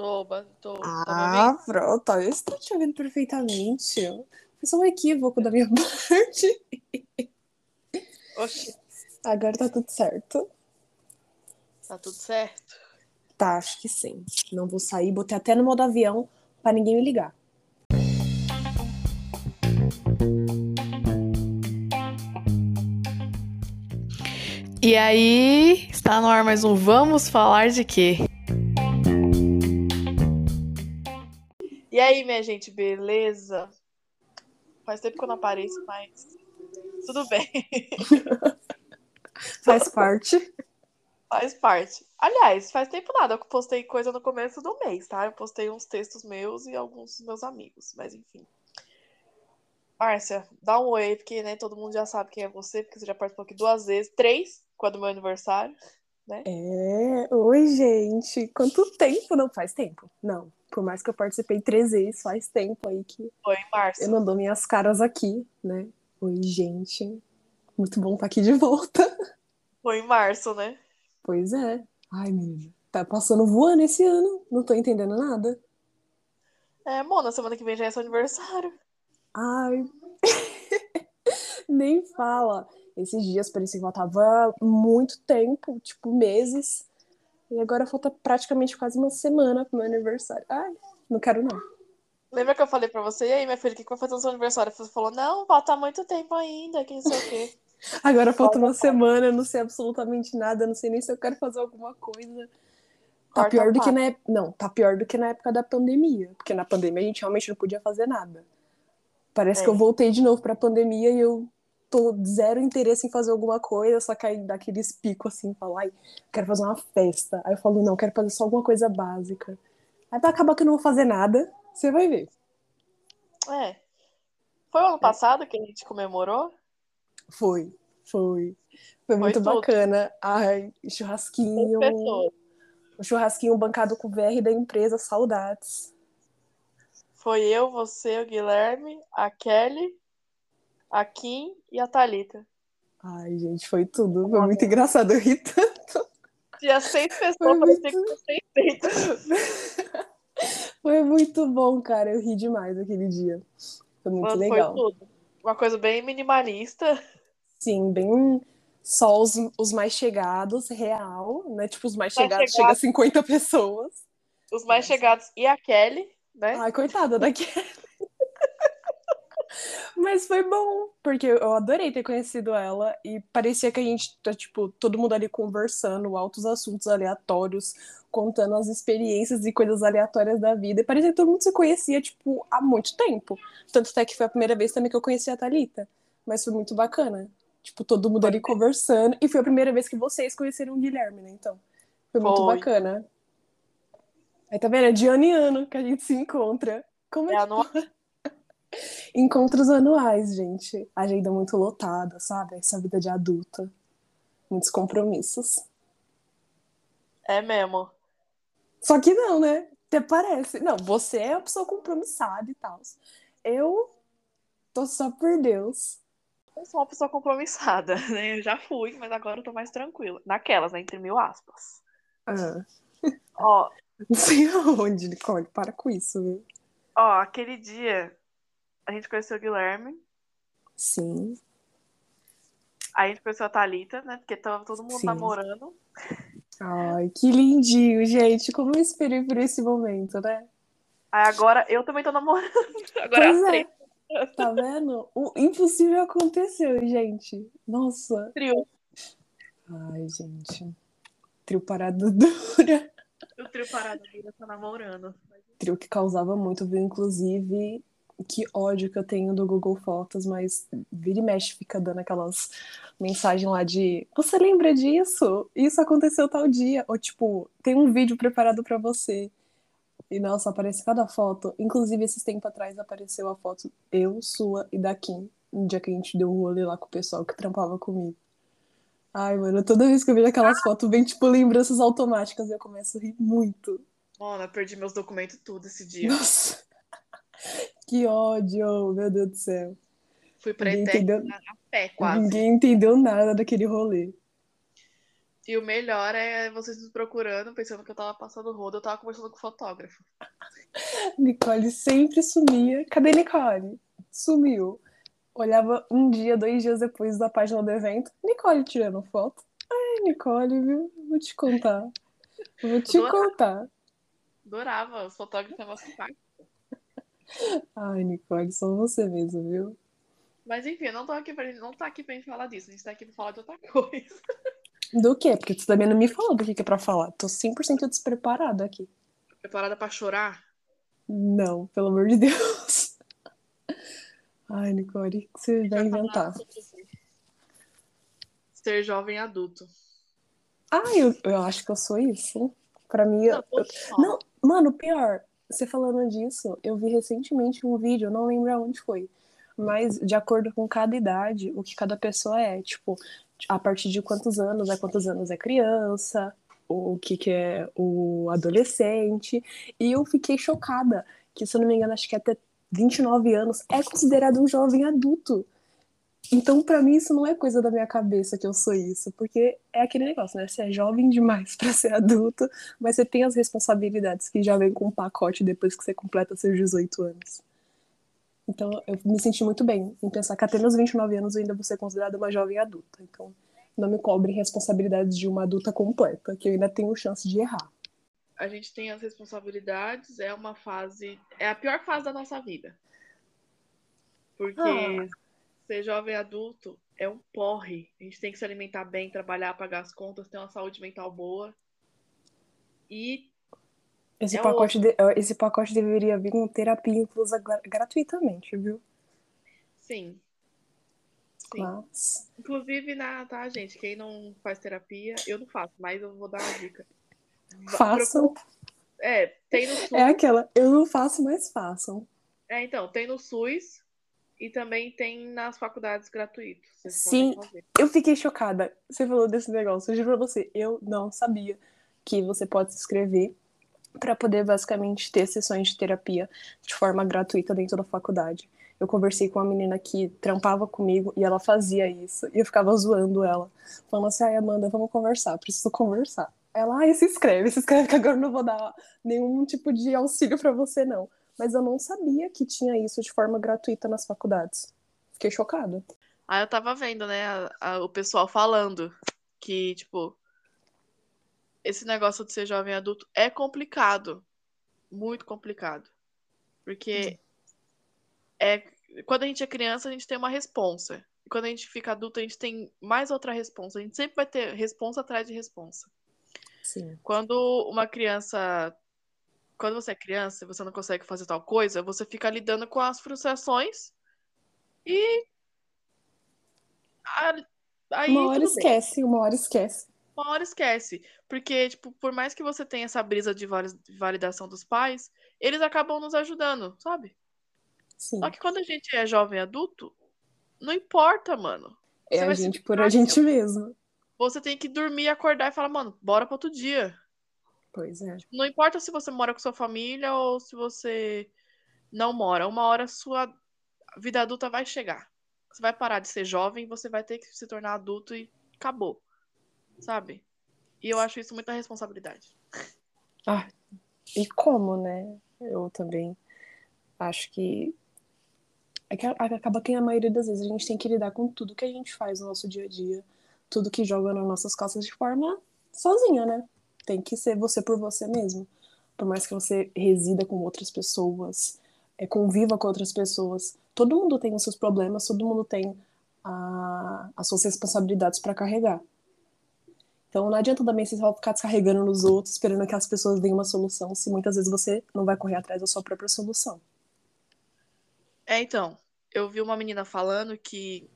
Tô, tô. Tá me Ah, pronto. Eu estou te ouvindo perfeitamente. Foi só um equívoco da minha parte. Oxi, Agora tá tudo certo. tá tudo certo. Tá, acho que sim. Não vou sair, botei até no modo avião pra ninguém me ligar. E aí, está no ar mais um Vamos Falar de Quê? E aí, minha gente, beleza? Faz tempo que eu não apareço, mas tudo bem. Faz parte. Faz parte. Aliás, faz tempo nada que eu postei coisa no começo do mês, tá? Eu postei uns textos meus e alguns dos meus amigos, mas enfim. Márcia, dá um oi, porque né, todo mundo já sabe quem é você, porque você já participou aqui duas vezes, três, quando é meu aniversário. É, oi, gente. Quanto tempo? Não faz tempo. Não. Por mais que eu participei três vezes, faz tempo aí que Oi, Márcia. eu não dou minhas caras aqui, né? Oi, gente. Muito bom estar aqui de volta. Foi em março, né? Pois é. Ai, menina. Tá passando voando esse ano. Não tô entendendo nada. É, Mona, semana que vem já é seu aniversário. Ai. Nem fala. Esses dias parecia que faltava muito tempo, tipo meses. E agora falta praticamente quase uma semana pro meu aniversário. Ai, não quero não. Lembra que eu falei pra você, e aí, minha filha, o que que vai fazer no seu aniversário? Você falou, não, falta muito tempo ainda, que não sei o quê. Agora falta uma semana, eu não sei absolutamente nada, não sei nem se eu quero fazer alguma coisa. Tá Corta pior do a que na época. Não, tá pior do que na época da pandemia. Porque na pandemia a gente realmente não podia fazer nada. Parece É. que eu voltei de novo pra pandemia e eu tô zero interesse em fazer alguma coisa, só que aí dá aqueles picos assim, falar, ai, quero fazer uma festa. Aí eu falo, não, quero fazer só alguma coisa básica. Aí vai acabar que eu não vou fazer nada, você vai ver. É. Foi o ano passado que a gente comemorou? Foi, foi. Foi muito tudo. bacana. Ai, churrasquinho. O churrasquinho bancado com o VR da empresa, saudades. Foi eu, você, o Guilherme, a Kelly, a Kim e a Thalita. Ai, gente, foi tudo. Foi muito engraçado. Eu ri tanto. Tinha seis pessoas, Foi parecia que tinha 600. Foi muito bom, cara. Eu ri demais aquele dia. Foi muito Mano, legal. foi tudo. Uma coisa bem minimalista. Sim, bem só os, os mais chegados, real, né? Tipo, os mais Mais chegados, chega a 50 pessoas. Os mais chegados e a Kelly, né? Ai, coitada da Kelly. Mas foi bom, porque eu adorei ter conhecido ela e parecia que a gente tá, tipo, todo mundo ali conversando, altos assuntos aleatórios, contando as experiências e coisas aleatórias da vida. E parecia que todo mundo se conhecia, tipo, há muito tempo. Tanto até que foi a primeira vez também que eu conheci a Thalita. Mas foi muito bacana. Tipo, todo mundo ali conversando. E foi a primeira vez que vocês conheceram o Guilherme, né? Então, foi muito Foi. bacana. Aí tá vendo? É de ano em ano que a gente se encontra. Como é É que anual. Encontros anuais, gente. Agenda muito lotada, sabe? Essa vida de adulta. Muitos compromissos. É mesmo. Só que não, né? Até parece. Não, você é a pessoa compromissada e tal. Eu tô só por Deus. Eu sou uma pessoa compromissada, né? Eu já fui, mas agora eu tô mais tranquila. Naquelas, né? Entre mil aspas. Ah, Ó, não sei aonde, Nicole. Para com isso, viu? ó, aquele dia a gente conheceu o Guilherme, Sim. aí a gente conheceu a Thalita, né? Porque tava todo mundo Sim. namorando. Ai, que lindinho, gente. Como eu esperei por esse momento, né? Aí agora eu também tô namorando. Agora Pois é três Tá vendo? O impossível aconteceu, gente. Nossa. trio. Ai, gente. Trio parada dura. O trio parado ainda tá namorando. Trio que causava muito, viu? Inclusive, que ódio que eu tenho do Google Fotos, mas vira e mexe fica dando aquelas mensagens lá de você lembra disso? Isso aconteceu tal dia. Ou tipo, tem um vídeo preparado pra você. E nossa, aparece cada foto. Inclusive, esses tempos atrás apareceu a foto eu, sua e da Kim. Um dia que a gente deu um rolê lá com o pessoal que trampava comigo. Ai, mano, toda vez que eu vejo aquelas fotos, vem tipo lembranças automáticas e eu começo a rir muito. Mano, eu perdi meus documentos tudo esse dia. Nossa, que ódio, meu Deus do céu. Fui pra Ninguém entendeu, a pé, quase. ninguém entendeu nada daquele rolê. E o melhor é vocês me procurando, pensando que eu tava passando rodo, eu tava conversando com o fotógrafo. Nicole sempre sumia. Cadê Nicole? Sumiu. Olhava um dia, dois dias depois da página do evento. Nicole tirando foto. Ai, Nicole, viu? Vou te contar. Vou te Adorava. contar. Adorava, os fotógrafos é pai. Ai, Nicole, só você mesmo, viu? Mas enfim, eu não tô aqui pra, não tá aqui pra gente falar disso, a gente tá aqui pra falar de outra coisa. Do quê? Porque tu também não me falou do que que é pra falar. Tô 100% despreparada aqui. Preparada pra chorar? Não, pelo amor de Deus. Ai, Nicole, o que você vai inventar? Ser jovem adulto. Ah, eu, eu acho que eu sou isso. Pra mim, eu- Não, todos nós. Não, mano, pior, você falando disso, eu vi recentemente um vídeo, eu não lembro aonde foi, mas de acordo com cada idade, o que cada pessoa é, tipo, a partir de quantos anos é quantos anos é criança, o que que é o adolescente, e eu fiquei chocada, que se eu não me engano, acho que até 29 anos é considerado um jovem adulto. Então, pra mim, isso não é coisa da minha cabeça que eu sou isso, porque é aquele negócio, né? Você é jovem demais pra ser adulto, mas você tem as responsabilidades que já vem com um pacote depois que você completa seus 18 anos. Então, eu me senti muito bem em pensar que até meus 29 anos eu ainda vou ser considerada uma jovem adulta. Então, não me cobrem responsabilidades de uma adulta completa, que eu ainda tenho chance de errar. A gente tem as responsabilidades, é uma fase. É a pior fase da nossa vida. Porque Ah. Ser jovem adulto é um porre. A gente tem que se alimentar bem, trabalhar, pagar as contas, ter uma saúde mental boa. E Esse, É pacote, de- esse pacote deveria vir com terapia inclusa gra- gratuitamente, viu? sim. Sim. Mas. Inclusive, na, tá, gente? Quem não faz terapia, eu não faço, mas eu vou dar uma dica. Façam. É, tem no SUS. É aquela, eu não faço, mas façam. É, então, tem no SUS e também tem nas faculdades gratuitas. Vocês Sim. Eu fiquei chocada. Você falou desse negócio. Eu juro pra você, eu não sabia que você pode se inscrever para poder basicamente ter sessões de terapia de forma gratuita dentro da faculdade. Eu conversei com uma menina que trampava comigo e ela fazia isso. E eu ficava zoando ela. Falando assim, ai, Amanda, vamos conversar, preciso conversar. Ela, ai, se inscreve, se inscreve que agora eu não vou dar nenhum tipo de auxílio para você, não. Mas eu não sabia que tinha isso de forma gratuita nas faculdades. Fiquei chocada. Aí eu tava vendo, né, a- a- o pessoal falando que, tipo, esse negócio de ser jovem adulto é complicado. Muito complicado. Porque é, quando a gente é criança, a gente tem uma responsa. E quando a gente fica adulto, a gente tem mais outra responsa. A gente sempre vai ter responsa atrás de responsa. Sim. Quando uma criança. Quando você é criança e você não consegue fazer tal coisa, você fica lidando com as frustrações e. a- Aí, Uma hora tudo bem. esquece, uma hora esquece. Uma hora esquece. Porque, tipo, por mais que você tenha essa brisa de vali- de validação dos pais, eles acabam nos ajudando, sabe? Sim. Só que quando a gente é jovem adulto, não importa, mano. É Você a vai se gente por virar, a gente mesmo. Você tem que dormir, acordar e falar, mano, bora pra outro dia. Pois é. Não importa se você mora com sua família ou se você não mora. Uma hora sua vida adulta vai chegar. Você vai parar de ser jovem, você vai ter que se tornar adulto e acabou. Sabe? E eu acho isso muita responsabilidade. Ah, e como, né? Eu também acho que. É acaba que a maioria das vezes a gente tem que lidar com tudo que a gente faz no nosso dia a dia, tudo que joga nas nossas costas de forma sozinha, né? Tem que ser você por você mesmo. Por mais que você resida com outras pessoas, é, conviva com outras pessoas, todo mundo tem os seus problemas, todo mundo tem a- as suas responsabilidades para carregar. Então não adianta também você só ficar descarregando nos outros, esperando que as pessoas deem uma solução, se muitas vezes você não vai correr atrás da sua própria solução. É, então, eu vi uma menina falando que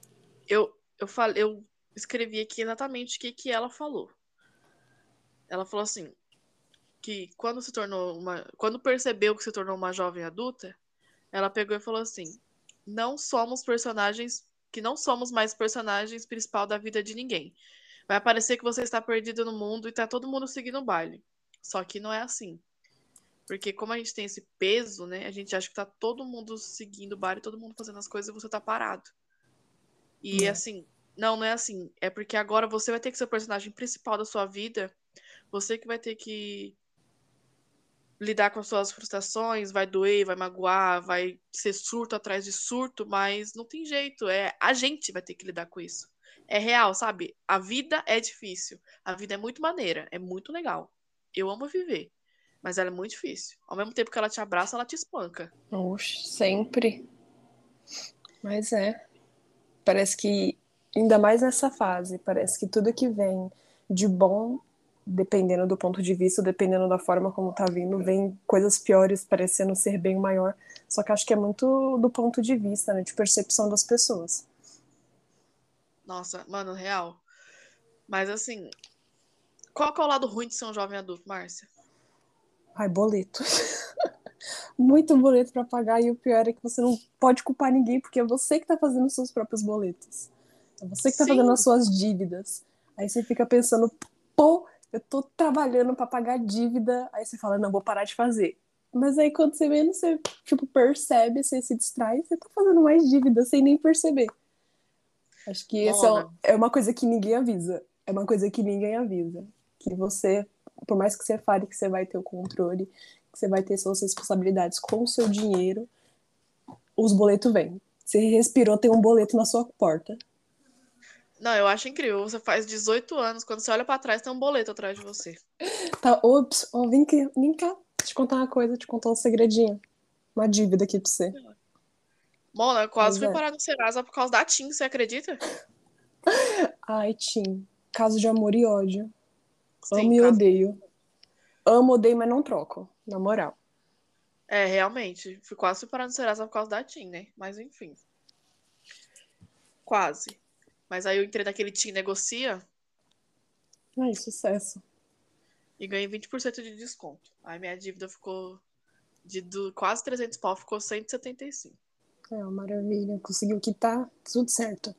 eu eu falei, eu escrevi aqui exatamente o que que ela falou. Ela falou assim, que quando se tornou uma, quando percebeu que se tornou uma jovem adulta, ela pegou e falou assim: "Não somos personagens, que não somos mais personagens principal da vida de ninguém. Vai parecer que você está perdido no mundo e tá todo mundo seguindo o baile. Só que não é assim. Porque como a gente tem esse peso, né? A gente acha que tá todo mundo seguindo o baile, todo mundo fazendo as coisas e você tá parado. E É. assim, Não, não é assim. É porque agora você vai ter que ser o personagem principal da sua vida. Você que vai ter que lidar com as suas frustrações, vai doer, vai magoar, vai ser surto atrás de surto, mas não tem jeito. É a gente vai ter que lidar com isso. É real, sabe? A vida é difícil. A vida é muito maneira, é muito legal. Eu amo viver, mas ela é muito difícil. Ao mesmo tempo que ela te abraça, ela te espanca. Oxe, sempre. Mas é. Parece que, ainda mais nessa fase, parece que tudo que vem de bom, dependendo do ponto de vista, dependendo da forma como tá vindo, vem coisas piores parecendo ser bem maior. Só que acho que é muito do ponto de vista, né? De percepção das pessoas. Nossa, mano, real. Mas assim, qual que é o lado ruim de ser um jovem adulto, Márcia? Ai, boleto. Muito boleto para pagar e o pior é que você não pode culpar ninguém porque é você que tá fazendo os seus próprios boletos. É você que tá Sim. fazendo as suas dívidas. Aí você fica pensando, pô, eu tô trabalhando para pagar dívida. Aí você fala, não, vou parar de fazer. Mas aí quando você menos você tipo percebe, você se distrai, você tá fazendo mais dívida sem nem perceber. Acho que essa é, é uma coisa que ninguém avisa. É uma coisa que ninguém avisa. Que você, por mais que você fale que você vai ter o controle, que você vai ter suas responsabilidades com o seu dinheiro, os boletos vêm. Você respirou, tem um boleto na sua porta. Não, eu acho incrível. Você faz 18 anos, quando você olha pra trás, tem um boleto atrás de você. Tá, ops, ó, vem, aqui, vem cá, te contar uma coisa, te contar um segredinho. Uma dívida aqui pra você. Mona, eu quase Pois fui é. parar no Serasa por causa da TIM, você acredita? Ai, Tim, caso de amor e ódio. Sim, Amo e caso- odeio. Amo, odeio, mas não troco, na moral. É, realmente. Fui quase fui parar no Serasa por causa da TIM, né? Mas enfim. Quase. Mas aí eu entrei naquele TIM Negocia Ai, sucesso. e ganhei 20% de desconto. Aí minha dívida ficou de do, quase 300 pau, ficou 175. É uma maravilha. Conseguiu quitar, tudo certo.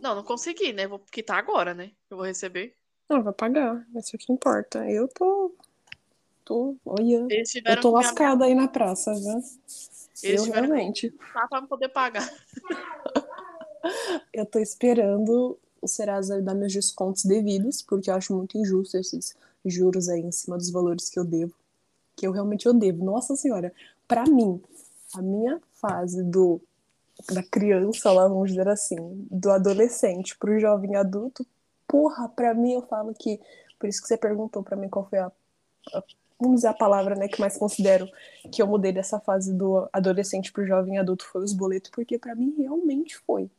Não, não consegui, né? Vou quitar agora, né? Eu vou receber. Não, vai pagar. Isso é o que importa. Eu tô. Tô. Olha. Eu tô lascada aí na praça, viu? Eles Eu realmente. amarrar pra poder pagar. Eu tô esperando o Serasa dar meus descontos devidos, porque eu acho muito injusto esses juros aí em cima dos valores que eu devo. Que eu realmente eu devo. Nossa Senhora, pra mim, a minha fase do da criança, lá vamos dizer assim, do adolescente pro jovem adulto, porra, pra mim eu falo que, por isso que você perguntou pra mim qual foi a, a- vamos dizer a palavra, né, que mais considero que eu mudei dessa fase do adolescente pro jovem adulto foi os boletos, porque pra mim realmente foi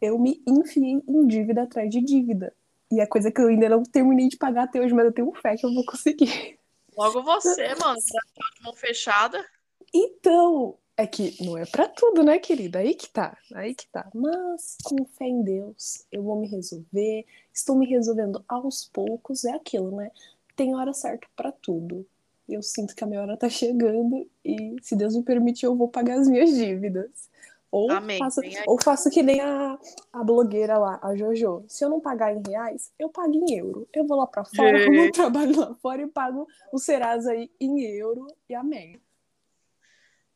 eu me enfiei em dívida atrás de dívida. E é coisa que eu ainda não terminei de pagar até hoje, mas eu tenho fé que eu vou conseguir. Logo você, mano, pra de mão fechada. Então, é que não é pra tudo, né, querida? Aí que tá, aí que tá. Mas com fé em Deus, eu vou me resolver. Estou me resolvendo aos poucos, é aquilo, né? Tem hora certa pra tudo. Eu sinto que a minha hora tá chegando e, se Deus me permitir, eu vou pagar as minhas dívidas. Ou Amém. faço, ou faço que nem a, a blogueira lá, a Jojo. Se eu não pagar em reais, eu pago em euro. Eu vou lá pra fora, arrumo um trabalho lá fora e pago o Serasa aí em euro e amém.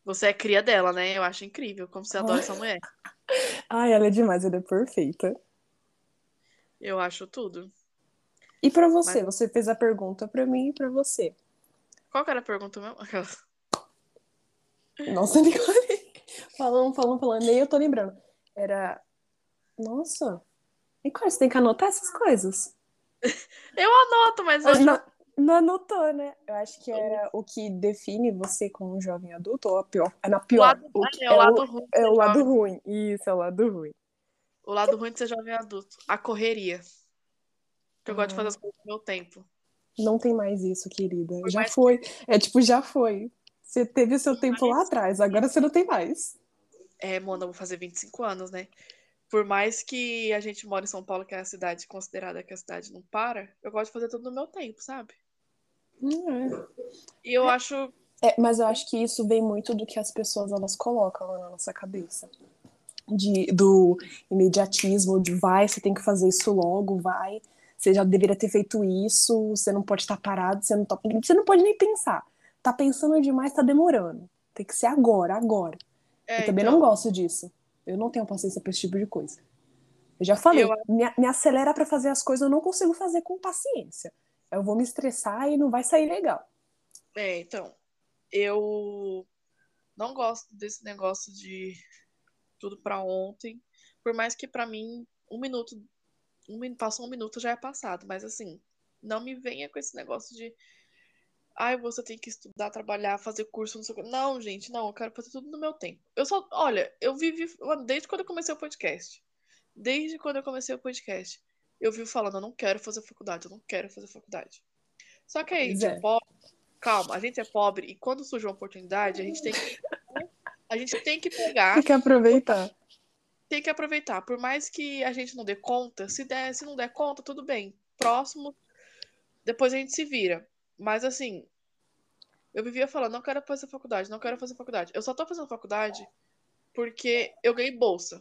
Você é cria dela, né? Eu acho incrível como você adora essa mulher. Ai, ela é demais, ela é perfeita. Eu acho tudo. E pra você, você fez a pergunta pra mim e pra você. Qual que era a pergunta mesmo? Nossa, Nicole. Falando, falando, falando, nem eu tô lembrando. Era. Nossa. Nicole, você tem que anotar essas coisas. Eu anoto, mas eu Não, não anotou, né? Eu acho que era o que define você como um jovem adulto, ou a pior. É na o pior. lado, o que é, o lado ruim. é o lado jovem. ruim. Isso, é o lado ruim. O lado ruim de ser jovem adulto. A correria. Eu gosto de Ah. fazer as coisas no meu tempo. Não tem mais isso, querida. Por Já mais que- foi. É tipo, já foi. Você teve o seu tempo lá atrás, agora você não tem mais. É, Mona, vou fazer 25 anos, né? Por mais que a gente mora em São Paulo, que é a cidade considerada que a cidade não para, eu gosto de fazer tudo no meu tempo, sabe? Hum, E eu acho. é. É, mas eu acho que isso vem muito do que as pessoas elas colocam lá na nossa cabeça. De, do imediatismo, de vai, você tem que fazer isso logo, vai. Você já deveria ter feito isso, você não pode estar parado, você não, tá, você não pode nem pensar. Tá pensando demais, tá demorando. Tem que ser agora, agora. É, eu também então, não gosto disso. Eu não tenho paciência pra esse tipo de coisa. Eu já falei, Eu- me, me acelera pra fazer as coisas, eu não consigo fazer com paciência. Eu vou me estressar e não vai sair legal. É, então, eu não gosto desse negócio de tudo pra ontem. Por mais que pra mim, um minuto, um, passou um minuto já é passado. Mas assim, não me venha com esse negócio de. Ai, você tem que estudar, trabalhar, fazer curso, não sei o que. Não, gente, não, eu quero fazer tudo no meu tempo. Eu só, olha, eu vivi, desde quando eu comecei o podcast. Desde quando eu comecei o podcast, eu vivo falando, eu não quero fazer faculdade, eu não quero fazer faculdade. Só que aí, Pois é. pobre, calma, a gente é pobre e quando surge uma oportunidade, a gente tem que, a gente tem que pegar, Tem que aproveitar. tem que aproveitar. Por mais que a gente não dê conta, se der, se não der conta, tudo bem. Próximo, depois a gente se vira. Mas assim, eu vivia falando, não quero fazer faculdade, não quero fazer faculdade. Eu só tô fazendo faculdade porque eu ganhei bolsa.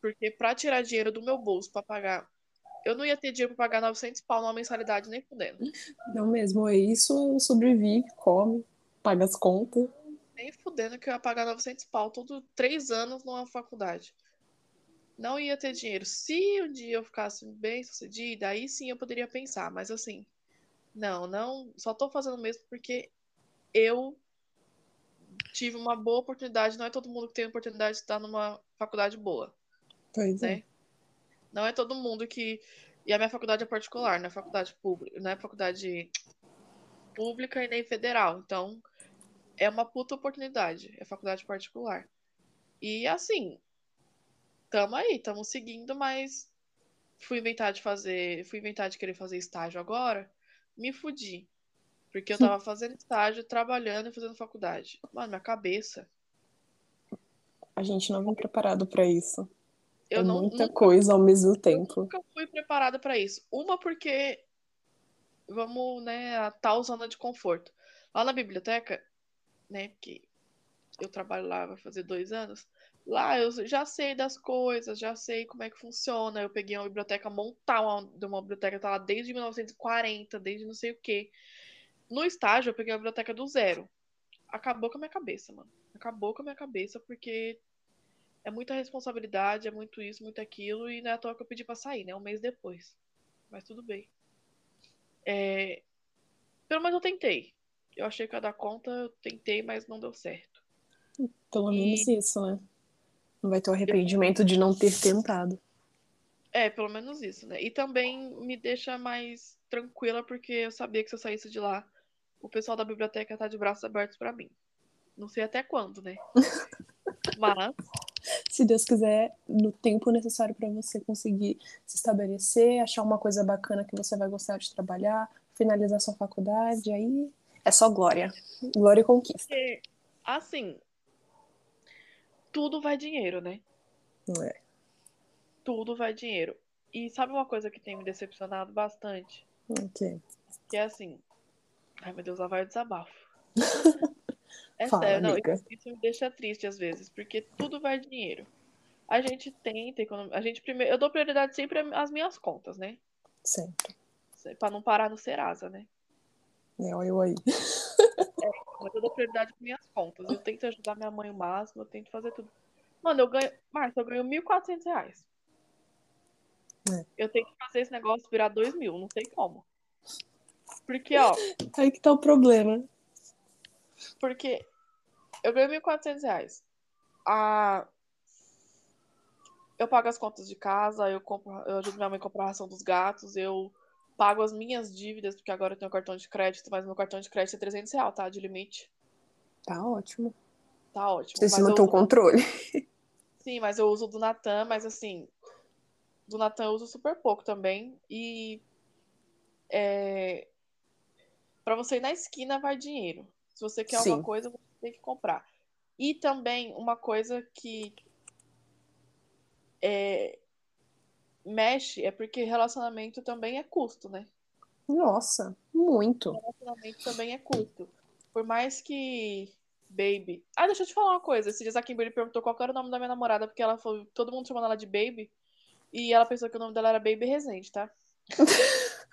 Porque pra tirar dinheiro do meu bolso pra pagar, eu não ia ter dinheiro pra pagar 900 pau numa mensalidade nem fudendo. Não mesmo, é isso, sobrevive, come, paga as contas. Nem fudendo que eu ia pagar 900 pau todo três anos numa faculdade. Não ia ter dinheiro. Se um dia eu ficasse bem sucedida, aí sim eu poderia pensar. Mas assim, não, não. Só tô fazendo mesmo porque eu tive uma boa oportunidade. Não é todo mundo que tem a oportunidade de estar numa faculdade boa, Pois é. né? Não é todo mundo que. E a minha faculdade é particular, não é faculdade pública, não é faculdade pública e nem federal. Então, é uma puta oportunidade. É faculdade particular. E assim, tamo aí, tamo seguindo, mas fui inventar de fazer. Fui inventar de querer fazer estágio agora, me fudi. Porque eu tava fazendo estágio, trabalhando e fazendo faculdade. Mano, minha cabeça. A gente não vem preparado pra isso. Eu é não, muita nunca coisa ao mesmo tempo. nunca fui preparada pra isso. Uma porque vamos, né, a tal zona de conforto. Lá na biblioteca, né, porque eu trabalho lá vai fazer dois anos, lá eu já sei das coisas, já sei como é que funciona. Eu peguei uma biblioteca montar uma, de uma biblioteca tá lá desde 1940, desde não sei o quê. No estágio eu peguei a biblioteca do zero. Acabou com a minha cabeça, mano. Acabou com a minha cabeça porque é muita responsabilidade, é muito isso, muito aquilo, e não é à toa que eu pedi pra sair, né? Um mês depois. Mas tudo bem. É, Pelo menos eu tentei. Eu achei que ia dar conta, eu tentei, mas não deu certo. Pelo E- menos isso, né? Não vai ter o arrependimento de não ter tentado. É, pelo menos isso, né? E também me deixa mais tranquila, porque eu sabia que se eu saísse de lá, o pessoal da biblioteca tá de braços abertos pra mim. Não sei até quando, né? Mas Se Deus quiser, no tempo necessário para você conseguir se estabelecer, achar uma coisa bacana que você vai gostar de trabalhar, finalizar sua faculdade, aí é só glória. Glória e conquista. Porque, assim, tudo vai dinheiro, né? É? Tudo vai dinheiro. E sabe uma coisa que tem me decepcionado bastante? Ok. Que é assim. Ai, meu Deus, lá vai o desabafo. É Fala, sério, não, amiga. isso, isso me deixa triste às vezes, porque tudo vai dinheiro. A gente tenta, econom- a gente primeiro, eu dou prioridade sempre às minhas contas, né? Sempre. Pra não parar no Serasa, né? É, olha eu aí. Mas eu dou prioridade às minhas contas. Eu tento ajudar minha mãe o máximo, eu tento fazer tudo. Mano, eu ganho. Márcia, eu ganho 1.400 reais. É. Eu tenho que fazer esse negócio virar 2 mil, não sei como. Porque, ó, Aí que tá o problema. porque eu ganho 1.400 reais. Ah, eu pago as contas de casa, eu compro, eu ajudo minha mãe a comprar a ração dos gatos, eu pago as minhas dívidas, porque agora eu tenho cartão de crédito, mas meu cartão de crédito é 300 reais, tá? De limite. Tá ótimo. Tá ótimo. Você mantém o controle. Sim, mas eu uso o do Natan, mas assim, do Natan eu uso super pouco também. E é, para você ir na esquina vai dinheiro. Se você quer Sim. alguma coisa, você tem que comprar. E também uma coisa que é, mexe é porque relacionamento também é custo, né? Nossa, muito. Relacionamento também é custo. Por mais que Baby. Ah, deixa eu te falar uma coisa. Esses dias a Kimberly perguntou qual era o nome da minha namorada, porque ela foi. Todo mundo chamando ela de Baby. E ela pensou que o nome dela era Baby Resende, tá?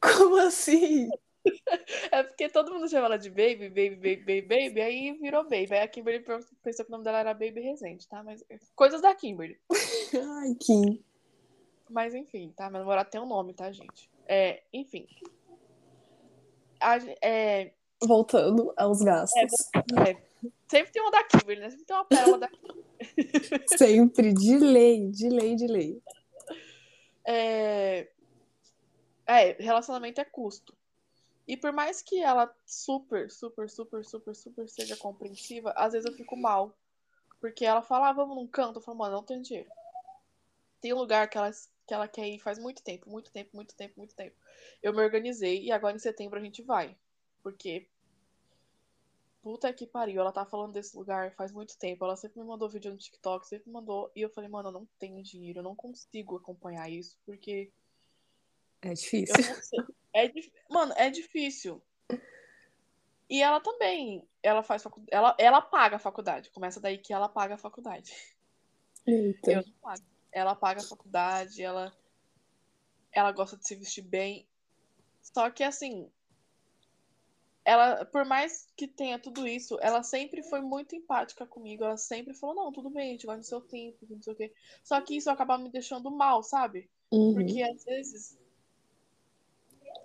Como assim? É porque todo mundo chama ela de Baby, Baby, Baby, Baby, Baby, aí virou Baby. Aí a Kimberly pensou que o nome dela era Baby Resende, tá? Mas coisas da Kimberly. Ai, Kim. Mas enfim, tá? Meu namorado tem um nome, tá, gente? É, enfim. A, é, Voltando aos gastos. é, sempre tem uma da Kimberly, né? Sempre tem uma pérola da Kimberly. Sempre, de lei, de lei, de lei. É, é, relacionamento é custo. E por mais que ela super, super, super, super, super seja compreensiva, às vezes eu fico mal. Porque ela fala, ah, vamos num canto. Eu falo, mano, não tenho dinheiro. Tem um lugar que ela, que ela quer ir faz muito tempo, muito tempo, muito tempo, muito tempo. Eu me organizei e agora em setembro a gente vai. Porque. Puta que pariu, ela tá falando desse lugar faz muito tempo. Ela sempre me mandou vídeo no TikTok, sempre me mandou. E eu falei, mano, eu não tenho dinheiro, eu não consigo acompanhar isso, porque. É Eu difícil. não sei. É, mano, é difícil. E ela também, ela faz faculdade, ela, ela paga a faculdade. Começa daí que ela paga a faculdade. Eita. Eu não pago. Ela paga a faculdade, ela ela gosta de se vestir bem. Só que assim, ela, por mais que tenha tudo isso, ela sempre foi muito empática comigo. Ela sempre falou: "Não, tudo bem, a gente vai no seu tempo, não sei o quê". Só que isso acaba me deixando mal, sabe? Uhum. Porque às vezes,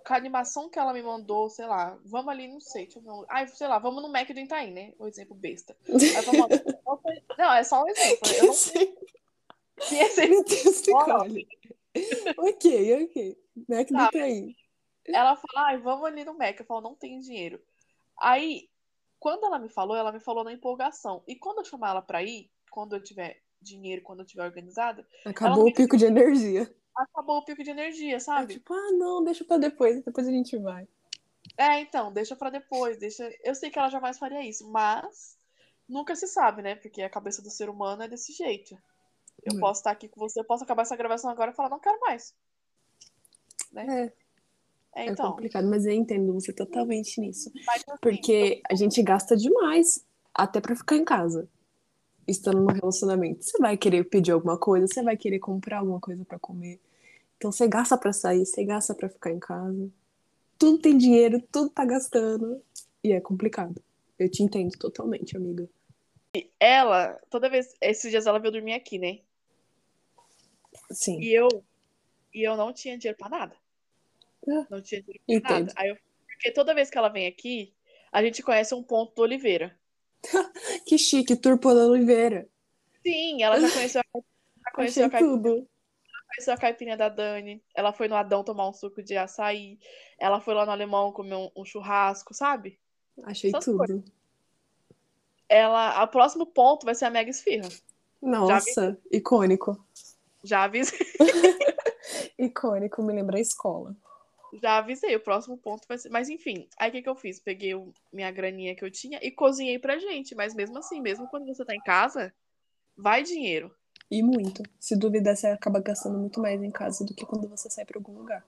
com a animação que ela me mandou, sei lá, vamos ali, não sei, deixa eu ver. Ai, sei lá, vamos no Mac do Itaim, né? O exemplo besta. Aí não, é só um exemplo. Eu não Sim. que Deus, Ó. Nicole. ok, ok. Mac do Tá. Itaim. Ela fala, ai, vamos ali no Mac. Eu falo, não tenho dinheiro. Aí, quando ela me falou, ela me falou na empolgação. E quando eu chamar ela pra ir, quando eu tiver dinheiro, quando eu tiver organizada, Acabou o pico de energia. Acabou o pico de energia, É sabe? tipo, ah, não, deixa pra depois, depois a gente vai. É, então, deixa pra depois, deixa. Eu sei que ela jamais faria isso, mas nunca se sabe, né? Porque a cabeça do ser humano é desse jeito. Eu É. posso estar aqui com você, eu posso acabar essa gravação agora e falar, não quero mais. É, É, é então. complicado, mas eu entendo você totalmente nisso. mas, assim, Porque a gente gasta demais até pra ficar em casa. Estando no relacionamento. Você vai querer pedir alguma coisa, você vai querer comprar alguma coisa pra comer. Então você gasta pra sair, você gasta pra ficar em casa. Tudo tem dinheiro, tudo tá gastando. E é complicado. Eu te entendo totalmente, amiga. ela, toda vez. Esses dias ela veio dormir aqui, né? Sim. E eu, e eu não tinha dinheiro pra nada. Ah, Não tinha dinheiro pra entendo. nada. Aí eu, porque toda vez que ela vem aqui, a gente conhece um ponto do Oliveira. Que chique, Turpo da Oliveira. Sim, ela já conheceu, a- já conheceu, a caipirinha, tudo. conheceu a caipirinha da Dani. Ela foi no Adão tomar um suco de açaí. Ela foi lá no Alemão comer um, um churrasco, sabe? Achei Essas tudo. Ela, o próximo ponto vai ser a Mega Esfirra. Nossa, icônico. Já avisei, Icônico, me lembra a escola. Já avisei. O próximo ponto vai ser. Mas enfim, aí o que, que eu fiz? Peguei o- minha graninha que eu tinha e cozinhei pra gente. Mas mesmo assim, mesmo quando você tá em casa, vai dinheiro. E muito. Se duvidar, você acaba gastando muito mais em casa do que quando você sai pra algum lugar.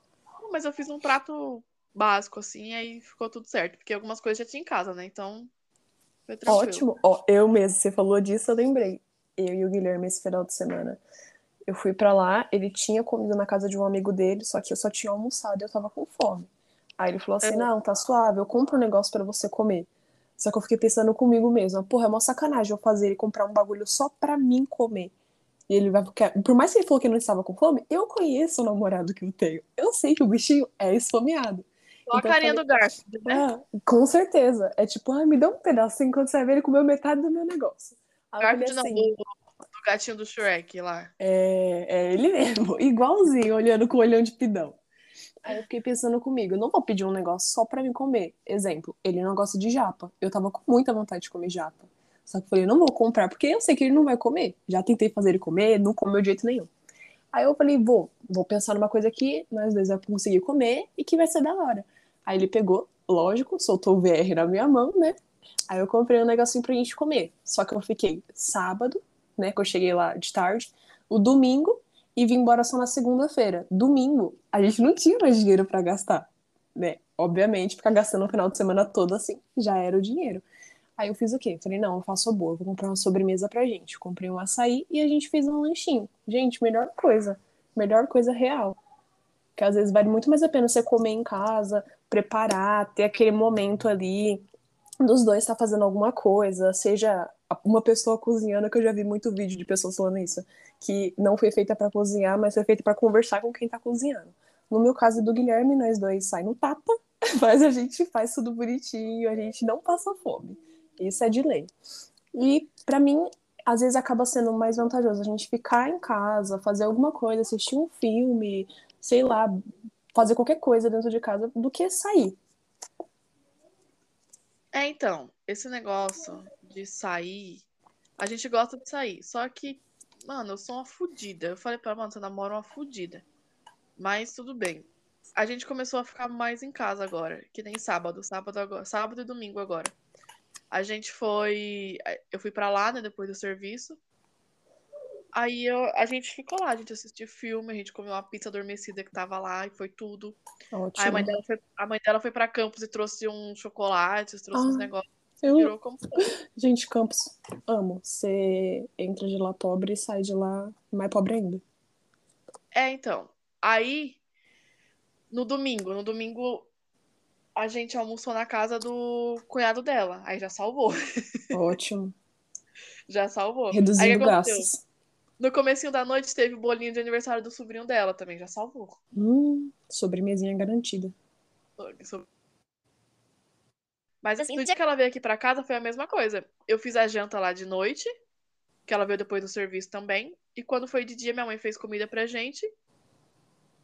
Mas eu fiz um prato básico, assim, aí ficou tudo certo. Porque algumas coisas já tinha em casa, né? Então, foi tranquilo. Ótimo. Ó, eu mesmo, você falou disso, eu lembrei. Eu e o Guilherme esse final de semana. Eu fui pra lá, ele tinha comido na casa de um amigo dele, só que eu só tinha almoçado e eu tava com fome. Aí ele falou assim: É. não, tá suave, eu compro um negócio pra você comer. Só que eu fiquei pensando comigo mesma, porra, é uma sacanagem eu fazer ele comprar um bagulho só pra mim comer. E ele vai ficar. Por mais que ele falou que ele não estava com fome, eu conheço o namorado que eu tenho. Eu sei que o bichinho é esfomeado. Só a Então eu carinha falei, do Garfield, né? Ah, com certeza. É tipo, ah, me dá um pedacinho quando você vai ver ele comeu metade do meu negócio. Aí Garfield não, assim, do gatinho do Shrek lá. é, é ele mesmo, igualzinho, olhando com o olhão de pidão. Aí eu fiquei pensando comigo, eu não vou pedir um negócio só pra mim comer. Exemplo, ele não gosta de japa. Eu tava com muita vontade de comer japa. Só que eu falei, não vou comprar, porque eu sei que ele não vai comer. Já tentei fazer ele comer, não comeu de jeito nenhum. Aí eu falei, vou, vou pensar numa coisa que nós dois vamos conseguir comer e que vai ser da hora. Aí ele pegou, lógico, soltou o VR na minha mão, né? Aí eu comprei um negocinho pra gente comer. Só que eu fiquei sábado, né? Que eu cheguei lá de tarde, o domingo e vim embora só na segunda-feira. Domingo, a gente não tinha mais dinheiro pra gastar, né? Obviamente, ficar gastando o final de semana todo assim, já era o dinheiro. Aí eu fiz o quê? Falei, não, eu faço boa, vou comprar uma sobremesa pra gente. Comprei um açaí e a gente fez um lanchinho. Gente, melhor coisa. Melhor coisa real. Que às vezes vale muito mais a pena você comer em casa, preparar, ter aquele momento ali dos dois estar tá fazendo alguma coisa, seja uma pessoa cozinhando, que eu já vi muito vídeo de pessoas falando isso, que não foi feita para cozinhar, mas foi feita para conversar com quem tá cozinhando. No meu caso do Guilherme, nós dois saem no tapa, mas a gente faz tudo bonitinho, a gente não passa fome. Isso é de lei. E para mim, às vezes acaba sendo mais vantajoso a gente ficar em casa, fazer alguma coisa, assistir um filme, sei lá, fazer qualquer coisa dentro de casa, do que sair. É, então, esse negócio de sair, a gente gosta de sair, só que, mano, eu sou uma fudida. Eu falei pra ela, mano, você namora uma fudida. Mas tudo bem. A gente começou a ficar mais em casa agora, que nem sábado, sábado agora, sábado e domingo agora. A gente foi. Eu fui para lá, né, depois do serviço. Aí eu, a gente ficou lá, a gente assistiu filme, a gente comeu uma pizza adormecida que tava lá e foi tudo. Ótimo. Aí a mãe dela foi, a mãe dela foi pra Campos e trouxe um chocolate, trouxe Ah, uns negócios. Eu... Gente, Campos, amo. Você entra de lá pobre e sai de lá mais pobre ainda. É, então. Aí, no domingo, no domingo, a gente almoçou na casa do cunhado dela. Aí já salvou. Ótimo. Já salvou. Reduzindo gastos. No comecinho da noite teve o bolinho de aniversário do sobrinho dela também, já salvou. Hum, sobremesinha garantida. Mas assim, no dia que ela veio aqui pra casa foi a mesma coisa. Eu fiz a janta lá de noite, que ela veio depois do serviço também. E quando foi de dia, minha mãe fez comida pra gente.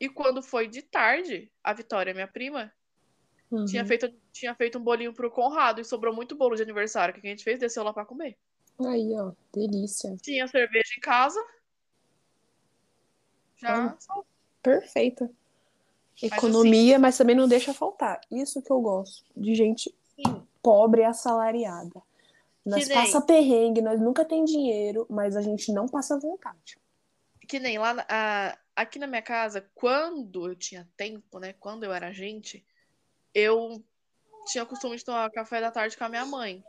E quando foi de tarde, a Vitória, minha prima, Uhum. tinha, feito, tinha feito um bolinho pro Conrado e sobrou muito bolo de aniversário. O que a gente fez? Desceu lá pra comer. Aí, ó, delícia. Tinha cerveja em casa. Já. Perfeita. assim, Economia, mas também não deixa faltar. Isso que eu gosto. De gente Sim. pobre assalariada. Nós nem- passa perrengue, nós nunca tem dinheiro, mas a gente não passa vontade. Que nem lá a- aqui na minha casa, quando eu tinha tempo, né? Quando eu era gente, eu tinha o costume de tomar café da tarde com a minha mãe.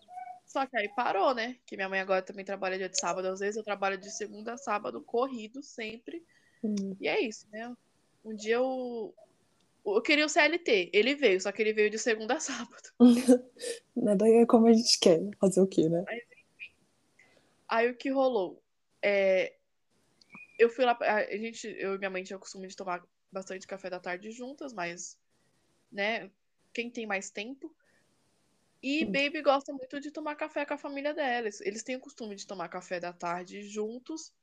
Só que aí parou, né? Que minha mãe agora também trabalha dia de sábado. Às vezes eu trabalho de segunda a sábado, corrido sempre. Hum. E é isso, né? Um dia eu. Eu queria o CLT. Ele veio, só que ele veio de segunda a sábado. Nada é como a gente quer. Fazer o quê, né? Aí o que rolou? É, eu fui lá. A gente, eu e minha mãe tinha o costume de tomar bastante café da tarde juntas, mas, né? Quem tem mais tempo. E Hum. Baby gosta muito de tomar café com a família deles. Eles têm o costume de tomar café da tarde juntos.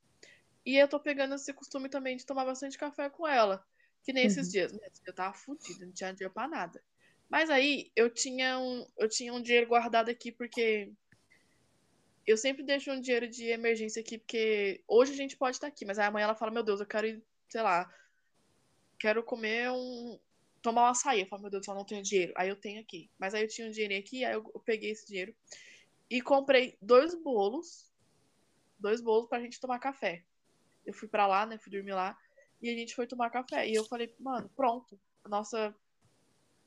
E eu tô pegando esse costume também de tomar bastante café com ela. Que nem esses Uhum. dias. Né? Eu tava fodida, não tinha dinheiro pra nada. Mas aí eu tinha um, eu tinha um dinheiro guardado aqui porque eu sempre deixo um dinheiro de emergência aqui, porque hoje a gente pode estar aqui, mas aí amanhã ela fala, meu Deus, eu quero ir, sei lá, quero comer um. tomar um açaí. Eu falo, meu Deus, eu não tenho dinheiro. Aí eu tenho aqui. Mas aí eu tinha um dinheirinho aqui, aí eu, eu peguei esse dinheiro e comprei dois bolos. Dois bolos pra gente tomar café. Eu fui pra lá, né? Fui dormir lá. E a gente foi tomar café. E eu falei, mano, pronto. A nossa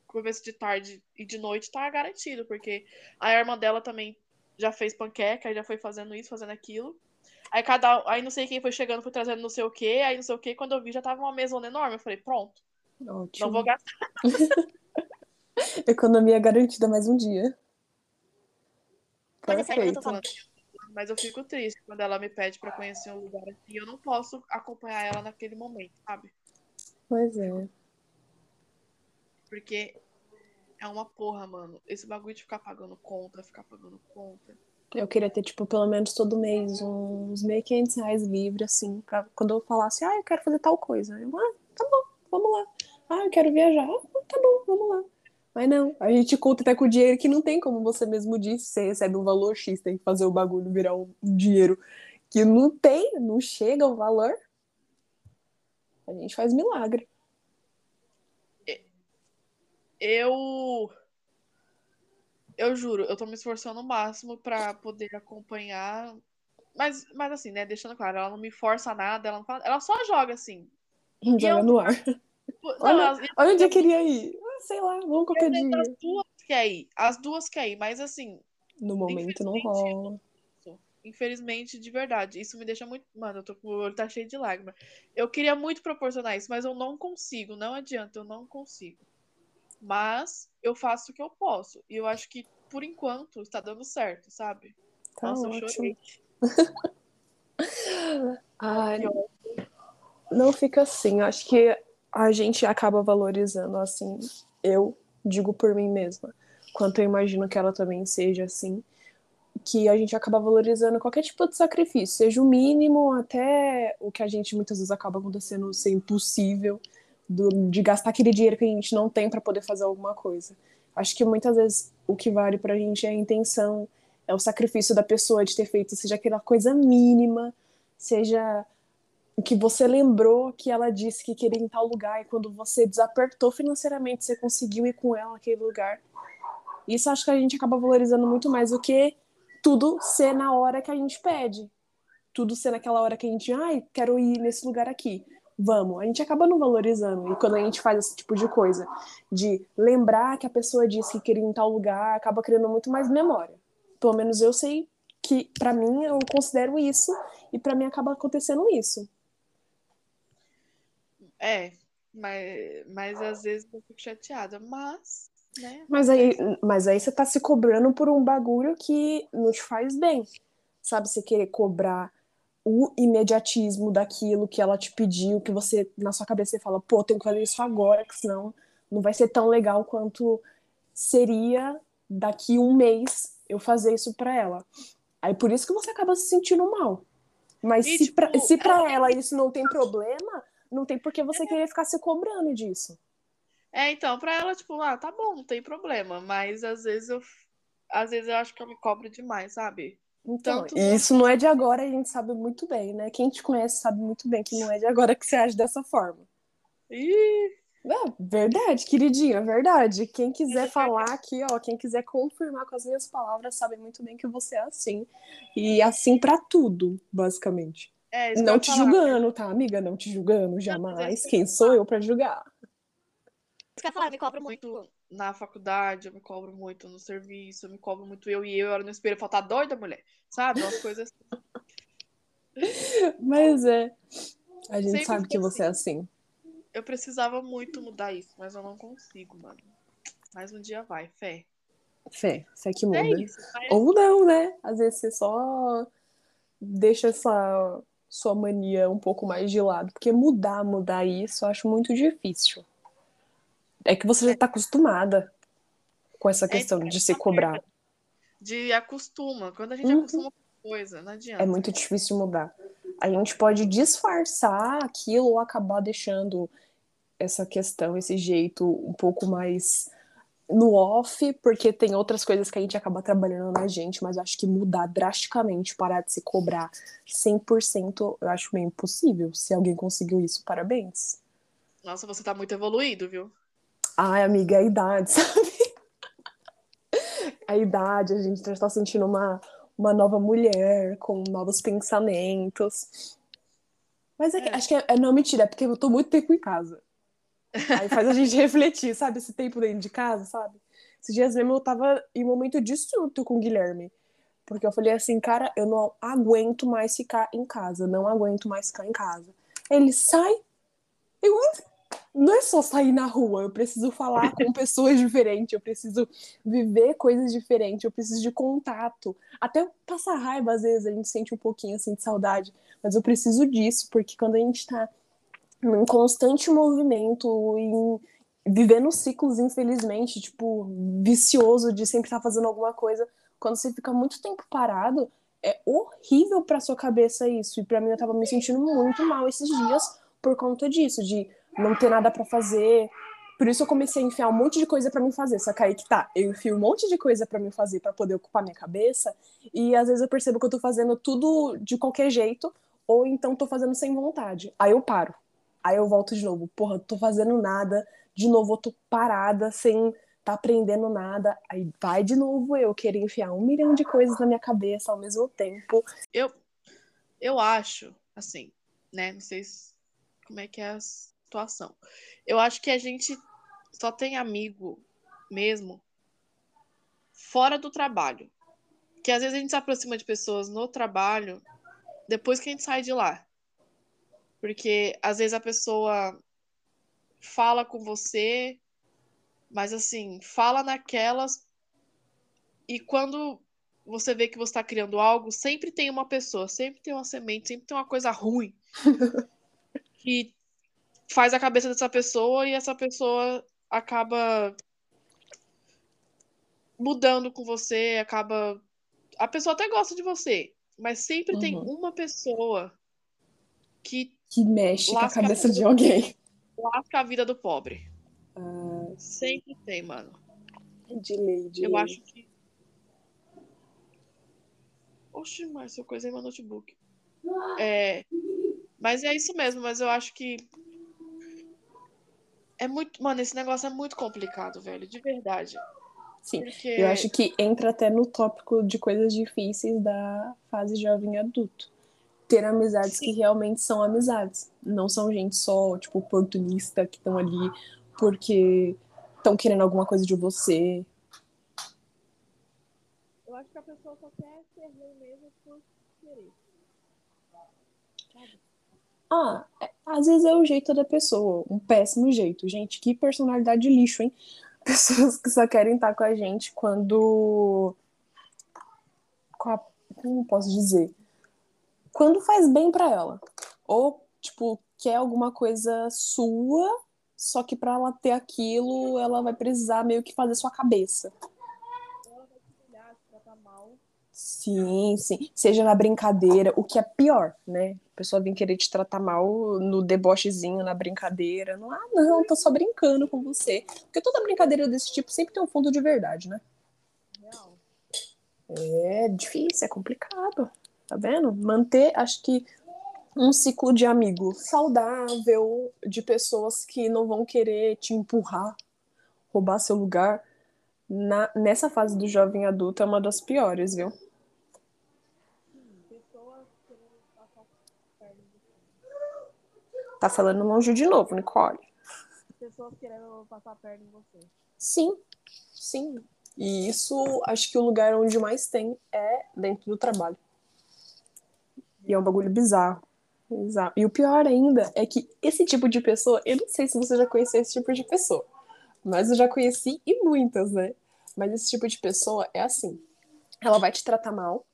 conversa de tarde e de noite tá garantido, porque a irmã dela também já fez panqueca, aí já foi fazendo isso, fazendo aquilo. Aí cada aí não sei quem foi chegando, foi trazendo não sei o quê, aí não sei o quê, quando eu vi já tava uma mesona enorme, eu falei, pronto, Ótimo. não vou gastar. Economia garantida mais um dia. Mas é sério que eu tô falando. Mas eu fico triste quando ela me pede pra conhecer um lugar assim, eu não posso acompanhar ela naquele momento, sabe? Pois é. Porque é uma porra, mano. Esse bagulho de ficar pagando conta, ficar pagando conta. Eu queria ter, tipo, pelo menos todo mês uns 1.500 reais livre, assim, pra quando eu falasse, ah, eu quero fazer tal coisa. Eu, ah, tá bom, vamos lá. Ah, eu quero viajar. Ah, tá bom, vamos lá. Mas não, a gente conta até com o dinheiro que não tem, como você mesmo disse, você recebe um valor X, tem que fazer o bagulho virar um dinheiro que não tem, não chega o valor. A gente faz milagre. Eu. Eu juro, eu tô me esforçando o máximo pra poder acompanhar. Mas, mas assim, né? Deixando claro, ela não me força nada, ela não fala. Ela só joga assim. Joga eu- no ar. Não, Olha, as, Olha onde eu queria ir. Sei lá, vamos qualquer dia. as duas quer ir. As duas quer ir, mas assim, No momento não rola. infelizmente, de verdade, isso me deixa muito. Mano, eu tô com o olho tá cheio de lágrimas. Eu queria muito proporcionar isso, mas eu não consigo. Não adianta, eu não consigo. Mas eu faço o que eu posso. E eu acho que, por enquanto, está dando certo, sabe? Tá Nossa, eu ótimo. chorei. Ai, ótimo. não fica assim. Eu Acho que a gente acaba valorizando assim. Eu digo por mim mesma, quanto eu imagino que ela também seja assim, que a gente acaba valorizando qualquer tipo de sacrifício, seja o mínimo até o que a gente muitas vezes acaba acontecendo ser impossível, do- de gastar aquele dinheiro que a gente não tem para poder fazer alguma coisa. Acho que muitas vezes o que vale pra gente é a intenção, é o sacrifício da pessoa de ter feito, seja aquela coisa mínima, seja o que você lembrou que ela disse que queria em tal lugar e quando você desapertou financeiramente, você conseguiu ir com ela naquele lugar. Isso acho que a gente acaba valorizando muito mais do que tudo ser na hora que a gente pede. Tudo ser naquela hora que a gente, ai, quero ir nesse lugar aqui. Vamos. A gente acaba não valorizando. E quando a gente faz esse tipo de coisa, de lembrar que a pessoa disse que queria ir em tal lugar, acaba criando muito mais memória. Pelo menos eu sei que, pra mim, eu considero isso e pra mim acaba acontecendo isso. É, mas, mas às vezes eu fico chateada. Mas, né? Mas aí, mas aí você tá se cobrando por um bagulho que não te faz bem. Sabe, você querer cobrar o imediatismo daquilo que ela te pediu, que você, na sua cabeça, você fala, pô, tenho que fazer isso agora, que senão não vai ser tão legal quanto seria daqui um mês eu fazer isso pra ela. Aí por isso que você acaba se sentindo mal. Mas E, se, tipo, pra, se pra ela- ela isso não tem problema, não tem por que você querer ficar se cobrando disso. É, então, pra ela, tipo, ah, tá bom, não tem problema. Mas às vezes eu. Às vezes eu acho que eu me cobro demais, sabe? Então, Tanto isso não é de agora, a gente sabe muito bem, né? Quem te conhece sabe muito bem que não é de agora que você age dessa forma. Ih, É, verdade, queridinha, verdade. Quem quiser É falar aqui, ó, quem quiser confirmar com as minhas palavras, sabe muito bem que você é assim. E assim pra tudo, basicamente. É Não te falar. julgando, tá, amiga? Não te julgando, jamais. Quem sou eu pra julgar? Isso que eu ia falar, eu me cobro muito na faculdade, eu me cobro muito no serviço, eu me cobro muito eu e eu, eu era no espelho, eu falo, tá doida, mulher? Sabe? Umas coisas assim. Mas é. A gente Sempre sabe que você é assim. Eu precisava muito mudar isso, mas eu não consigo, mano. Mas um dia vai, fé. Fé, fé que É muda. isso. mas- Ou não, né? Às vezes você só deixa essa sua mania um pouco mais de lado. Porque mudar, mudar isso, eu acho muito difícil. É que você já tá acostumada com essa questão então, de é se uma cobrar. De acostuma. Quando a gente Uhum. acostuma com coisa, não adianta. É muito difícil mudar. A gente pode disfarçar aquilo ou acabar deixando essa questão, esse jeito um pouco mais no off, porque tem outras coisas que a gente acaba trabalhando na gente, mas eu acho que mudar drasticamente, parar de se cobrar 100%, eu acho meio impossível. Se alguém conseguiu isso, parabéns. Nossa, você tá muito evoluído, viu? Ai, amiga, a idade, sabe? A idade, a gente já tá sentindo uma, uma nova mulher, com novos pensamentos. Mas é que- É. acho que é, é- não, mentira, é porque eu tô muito tempo em casa. Aí faz a gente refletir, sabe? Esse tempo dentro de casa, sabe? Esses dias mesmo eu tava em momento de surto com o Guilherme. Porque eu falei assim, cara, eu não aguento mais ficar em casa. Não aguento mais ficar em casa. Ele sai. Eu não é só sair na rua, eu preciso falar com pessoas diferentes, eu preciso viver coisas diferentes, eu preciso de contato. Até passar raiva, às vezes, a gente sente um pouquinho assim de saudade, mas eu preciso disso, porque quando a gente tá num constante movimento, em vivendo ciclos, infelizmente, tipo, vicioso de sempre estar fazendo alguma coisa, quando você fica muito tempo parado, é horrível pra sua cabeça isso. E pra mim eu tava me sentindo muito mal esses dias por conta disso, de não ter nada pra fazer. Por isso eu comecei a enfiar um monte de coisa pra mim fazer. Só que aí que tá, eu enfio um monte de coisa pra mim fazer pra poder ocupar minha cabeça, e às vezes eu percebo que eu tô fazendo tudo de qualquer jeito, ou então tô fazendo sem vontade. Aí eu paro. Aí eu volto de novo. Porra, tô fazendo nada. De novo eu tô parada, sem tá aprendendo nada. Aí vai de novo eu querer enfiar um milhão de coisas na minha cabeça ao mesmo tempo. Eu, eu acho, assim, né? Não sei se- como é que é a situação. Eu acho que a gente só tem amigo mesmo fora do trabalho. Que às vezes a gente se aproxima de pessoas no trabalho depois que a gente sai de lá. Porque às vezes a pessoa fala com você Mas assim, fala naquelas. E quando você vê que você está criando algo, sempre tem uma pessoa, sempre tem uma semente, sempre tem uma coisa ruim que faz a cabeça dessa pessoa e essa pessoa acaba mudando com você, acaba. A pessoa até gosta de você, mas sempre tem Uhum. uma pessoa que Que mexe com a Lasca a cabeça vida de alguém. lasca a vida do pobre. Ah, Sempre tem, mano. de lei, de Eu lei. acho que. Oxi, Márcio, eu coisei meu notebook. É. Mas é isso mesmo, mas eu acho que. É muito. Mano, esse negócio é muito complicado, velho, de verdade. Sim. Porque. Eu acho que entra até no tópico de coisas difíceis da fase jovem adulto. Ter amizades Sim. que realmente são amizades. Não são gente só, tipo, oportunista que estão ali porque estão querendo alguma coisa de você. Eu acho que a pessoa só quer ser ruim mesmo por querer. Ah, é- às vezes é o jeito da pessoa, um péssimo jeito. Gente, que personalidade de lixo, hein? Pessoas que só querem estar com a gente quando. a- Como posso dizer? Quando faz bem pra ela. Ou, tipo, quer alguma coisa sua, só que pra ela ter aquilo, ela vai precisar meio que fazer sua cabeça. Ela vai te humilhar, te tratar mal. Sim, sim. Seja na brincadeira, o que é pior, né? A pessoa vem querer te tratar mal no debochezinho, na brincadeira. Não, ah, não, tô só brincando com você. Porque toda brincadeira desse tipo sempre tem um fundo de verdade, né? Real. É difícil, é complicado. Tá vendo? Manter, acho que, um ciclo de amigo saudável, de pessoas que não vão querer te empurrar, roubar seu lugar. Na, nessa fase do jovem adulto é uma das piores, viu? Sim, pessoas querendo passar perto de você. Tá falando longe de novo, Nicole. Pessoas querendo passar perto de você. Sim, sim. E isso, acho que o lugar onde mais tem é dentro do trabalho. E é um bagulho bizarro. Exato. E o pior ainda é que esse tipo de pessoa, eu não sei se você já conheceu esse tipo de pessoa, mas eu já conheci e muitas, né? Mas esse tipo de pessoa é assim: ela vai te tratar mal,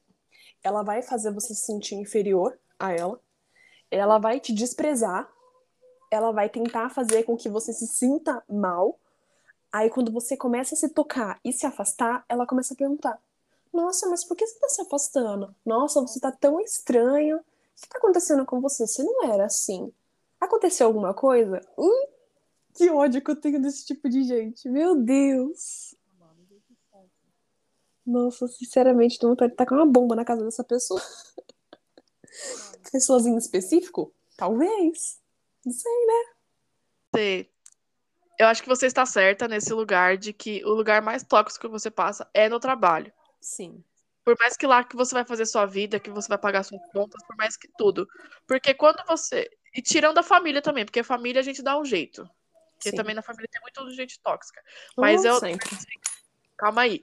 ela vai fazer você se sentir inferior a ela, ela vai te desprezar, ela vai tentar fazer com que você se sinta mal. Aí, quando você começa a se tocar e se afastar, ela começa a perguntar: Nossa, mas por que você tá se afastando? Nossa, você tá tão estranho. O que tá acontecendo com você? Você não era assim. Aconteceu alguma coisa? Hum, que ódio que eu tenho desse tipo de gente. Meu Deus. Nossa, sinceramente, tô vontade de tacar uma bomba na casa dessa pessoa. Pessoas em específico? Talvez. Não sei, né? Você- Eu acho que você está certa nesse lugar de que o lugar mais tóxico que você passa é no trabalho. Sim. Por mais que lá que você vai fazer sua vida, que você vai pagar suas contas, por mais que tudo. Porque quando você. E tirando a família também, porque a família a gente dá um jeito. Porque Sim. também na família tem muito gente tóxica. Mas Oh, eu. sempre. Calma aí.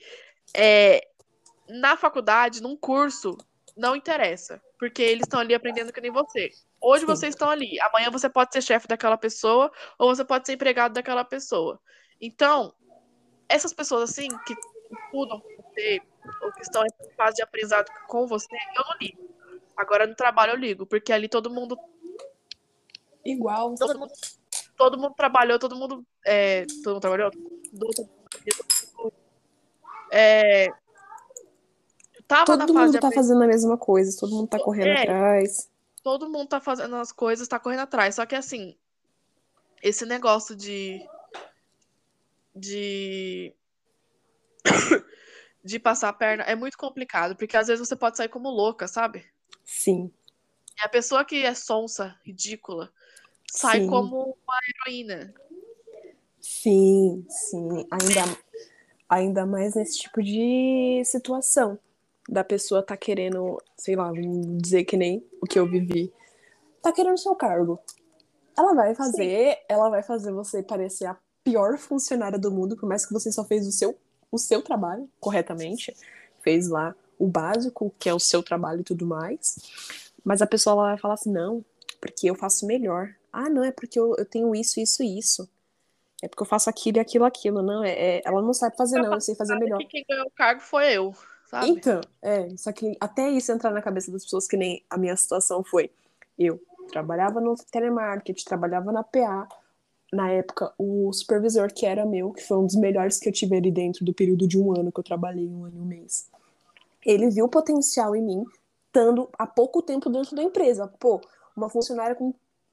É, na faculdade, num curso, não interessa. Porque eles estão ali aprendendo que nem você. Hoje Sim. vocês estão ali. Amanhã você pode ser chefe daquela pessoa, ou você pode ser empregado daquela pessoa. Então, essas pessoas assim, que estudam com você, ou que estão em fase de aprendizado com você, eu não ligo. Agora no trabalho eu ligo, porque ali todo mundo Igual. todo mundo, todo mundo trabalhou, todo mundo. É, todo mundo trabalhou? Todo mundo- É, Todo mundo tá fazendo a mesma coisa, todo mundo tá correndo É. atrás. todo mundo tá fazendo as coisas, tá correndo atrás. Só que assim, esse negócio de. De. De passar a perna é muito complicado, porque às vezes você pode sair como louca, sabe? Sim. E a pessoa que é sonsa, ridícula, sai Sim. como uma heroína. Sim, sim. Ainda, ainda mais nesse tipo de situação. Da pessoa tá querendo, sei lá, dizer que nem o que eu vivi. Tá querendo seu cargo. Ela vai fazer, ela vai fazer você parecer a pior funcionária do mundo, por mais que você só fez o seu, o seu trabalho corretamente. Fez lá o básico, que é o seu trabalho e tudo mais. Mas a pessoa vai falar assim, não, porque eu faço melhor. Ah, não, é porque eu, eu tenho isso, isso e isso. é porque eu faço aquilo e aquilo, aquilo. Não, é, é ela não sabe fazer, não, eu sei fazer melhor. Que quem ganhou o cargo foi eu, sabe? Então, é, só que até isso entrar na cabeça das pessoas, que nem a minha situação foi. Eu trabalhava no telemarketing, trabalhava na PA. Na época, o supervisor que era meu, que foi um dos melhores que eu tive ali dentro do período de um ano que eu trabalhei, um ano e um mês. Ele viu o potencial em mim, estando há pouco tempo dentro da empresa. Pô, uma funcionária com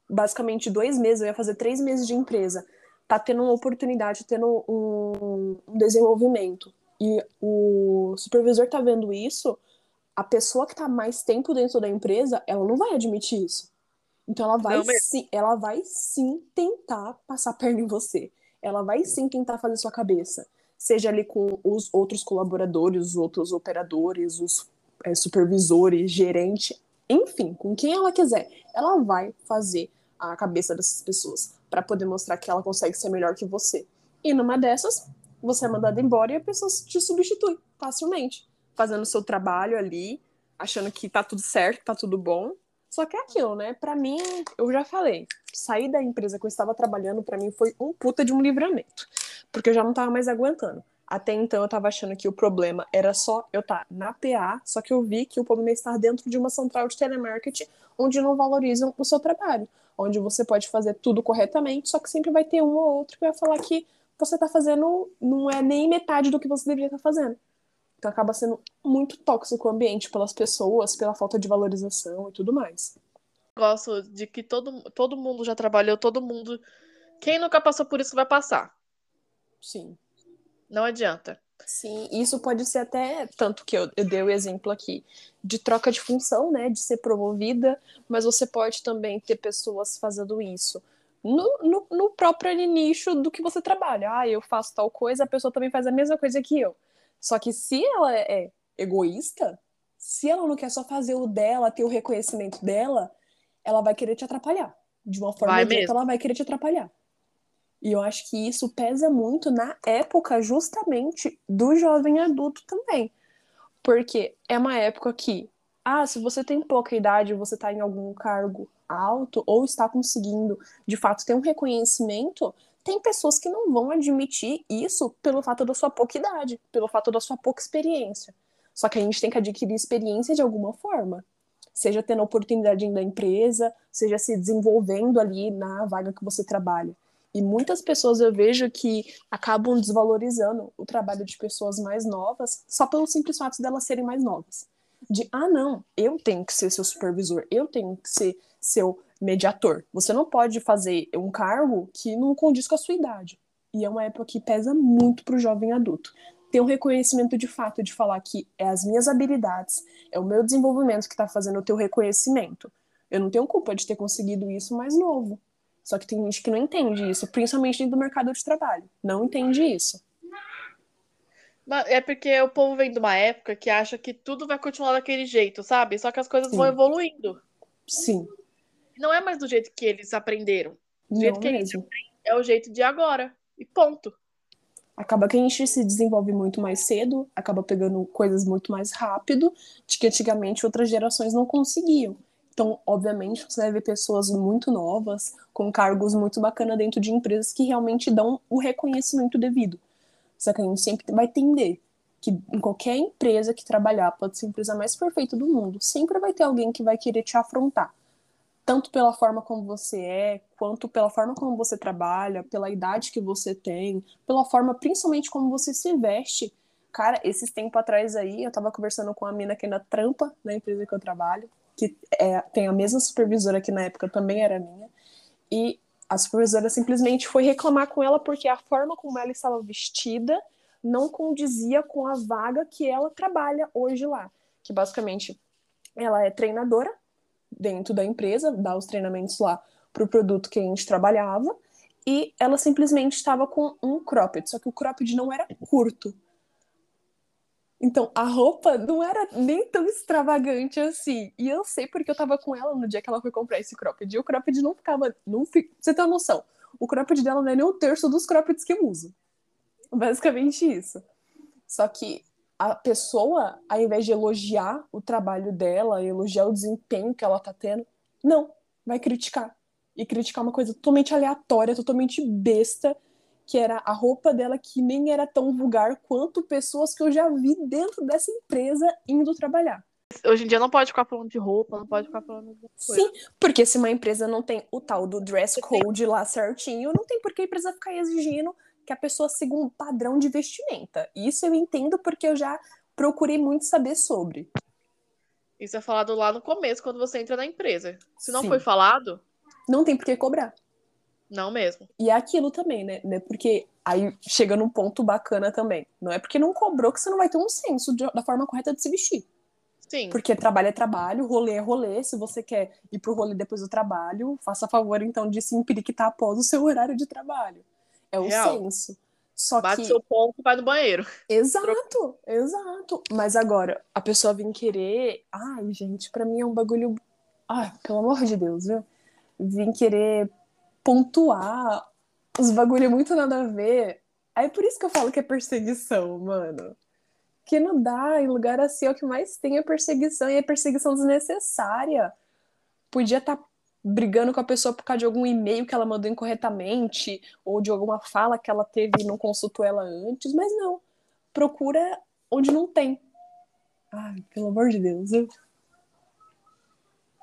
basicamente dois meses, eu ia fazer três meses de empresa, tá tendo uma oportunidade, tendo um, um desenvolvimento. E o supervisor tá vendo isso, a pessoa que tá mais tempo dentro da empresa, ela não vai admitir isso. Então ela vai sim, ela vai sim tentar passar a perna em você. Ela vai sim tentar fazer sua cabeça. Seja ali com os outros colaboradores, os outros operadores, os é, supervisores, gerente, enfim, com quem ela quiser. Ela vai fazer a cabeça dessas pessoas para poder mostrar que ela consegue ser melhor que você. E numa dessas, você é mandado embora e a pessoa te substitui facilmente, fazendo o seu trabalho ali, achando que tá tudo certo, tá tudo bom. Só que é aquilo, né? Para mim, eu já falei, sair da empresa que eu estava trabalhando para mim foi um puta de um livramento, porque eu já não tava mais aguentando. Até então eu tava achando que o problema era só eu estar tá na PA, só que eu vi que o problema é estar dentro de uma central de telemarketing onde não valorizam o seu trabalho, onde você pode fazer tudo corretamente, só que sempre vai ter um ou outro que vai falar que você tá fazendo não é nem metade do que você deveria estar tá fazendo. Então acaba sendo muito tóxico o ambiente pelas pessoas, pela falta de valorização e tudo mais. Gosto de que todo, todo mundo já trabalhou, todo mundo. Quem nunca passou por isso vai passar. Sim. Não adianta. Sim, isso pode ser até, tanto que eu, eu dei o exemplo aqui, de troca de função, né, de ser promovida, mas você pode também ter pessoas fazendo isso no, no, no próprio nicho do que você trabalha. Ah, eu faço tal coisa, a pessoa também faz a mesma coisa que eu. Só que se ela é egoísta, se ela não quer só fazer o dela, ter o reconhecimento dela, ela vai querer te atrapalhar. De uma forma ou de outra, ela vai querer te atrapalhar. E eu acho que isso pesa muito na época justamente do jovem adulto também. Porque é uma época que, ah, se você tem pouca idade, você está em algum cargo alto ou está conseguindo, de fato, ter um reconhecimento, tem pessoas que não vão admitir isso pelo fato da sua pouca idade, pelo fato da sua pouca experiência. Só que a gente tem que adquirir experiência de alguma forma. Seja tendo oportunidade da empresa, seja se desenvolvendo ali na vaga que você trabalha. E muitas pessoas eu vejo que acabam desvalorizando o trabalho de pessoas mais novas só pelo simples fato delas serem mais novas. De, ah, não, eu tenho que ser seu supervisor, eu tenho que ser seu mediator. Você não pode fazer um cargo que não condiz com a sua idade. E é uma época que pesa muito para o jovem adulto. Ter um reconhecimento de fato de falar que é as minhas habilidades, é o meu desenvolvimento que está fazendo o teu reconhecimento. Eu não tenho culpa de ter conseguido isso mais novo. Só que tem gente que não entende isso, principalmente dentro do mercado de trabalho. Não entende isso. É porque o povo vem de uma época que acha que tudo vai continuar daquele jeito, sabe? Só que as coisas Sim. vão evoluindo. Sim. Não é mais do jeito que eles aprenderam. Do não jeito que eles aprendem é o jeito de agora. E ponto. Acaba que a gente se desenvolve muito mais cedo, acaba pegando coisas muito mais rápido, de que antigamente outras gerações não conseguiam. Então, obviamente, você vai ver pessoas muito novas, com cargos muito bacanas dentro de empresas que realmente dão o reconhecimento devido. Só que a gente sempre vai entender que em qualquer empresa que trabalhar, pode ser a empresa mais perfeita do mundo, sempre vai ter alguém que vai querer te afrontar. Tanto pela forma como você é, quanto pela forma como você trabalha, pela idade que você tem, pela forma principalmente como você se veste. Cara, esses tempos atrás aí, eu tava conversando com a mina que ainda trampa na empresa que eu trabalho que é, tem a mesma supervisora que na época também era minha, e a supervisora simplesmente foi reclamar com ela porque a forma como ela estava vestida não condizia com a vaga que ela trabalha hoje lá, que basicamente ela é treinadora dentro da empresa, dá os treinamentos lá para o produto que a gente trabalhava, e ela simplesmente estava com um cropped, só que o cropped não era curto, então, a roupa não era nem tão extravagante assim. E eu sei porque eu tava com ela no dia que ela foi comprar esse cropped. E o cropped não ficava. Não fi... Você tem uma noção? O cropped dela não é nem um terço dos croppeds que eu uso. Basicamente isso. Só que a pessoa, ao invés de elogiar o trabalho dela, elogiar o desempenho que ela tá tendo, não, vai criticar. E criticar uma coisa totalmente aleatória, totalmente besta, que era a roupa dela que nem era tão vulgar quanto pessoas que eu já vi dentro dessa empresa indo trabalhar. Hoje em dia não pode ficar falando de roupa, não pode ficar falando de coisa. Sim, porque se uma empresa não tem o tal do dress code lá certinho, não tem por que a empresa ficar exigindo que a pessoa siga um padrão de vestimenta. Isso eu entendo porque eu já procurei muito saber sobre. Isso é falado lá no começo, quando você entra na empresa. Se não Sim. foi falado, Não tem por que cobrar. não mesmo. E é aquilo também, né? né? Porque aí chega num ponto bacana também. Não é porque não cobrou que você não vai ter um senso de- da forma correta de se vestir. Sim. Porque trabalho é trabalho, rolê é rolê. Se você quer ir pro rolê depois do trabalho, faça favor então de se empiriquitar após o seu horário de trabalho. É o Real. senso. Só Bate que. seu ponto e vai no banheiro. Exato, exato. Mas agora, a pessoa vir querer. Ai, gente, pra mim é um bagulho. Ai, pelo amor de Deus, viu? Vim querer pontuar os bagulho muito nada a ver. Aí por isso que eu falo que é perseguição, mano. Que não dá, em lugar assim é o que mais tem é perseguição, e é perseguição desnecessária. Podia estar brigando com a pessoa por causa de algum e-mail que ela mandou incorretamente, ou de alguma fala que ela teve e não consultou ela antes, mas não. Procura onde não tem. Ai, pelo amor de Deus. eu-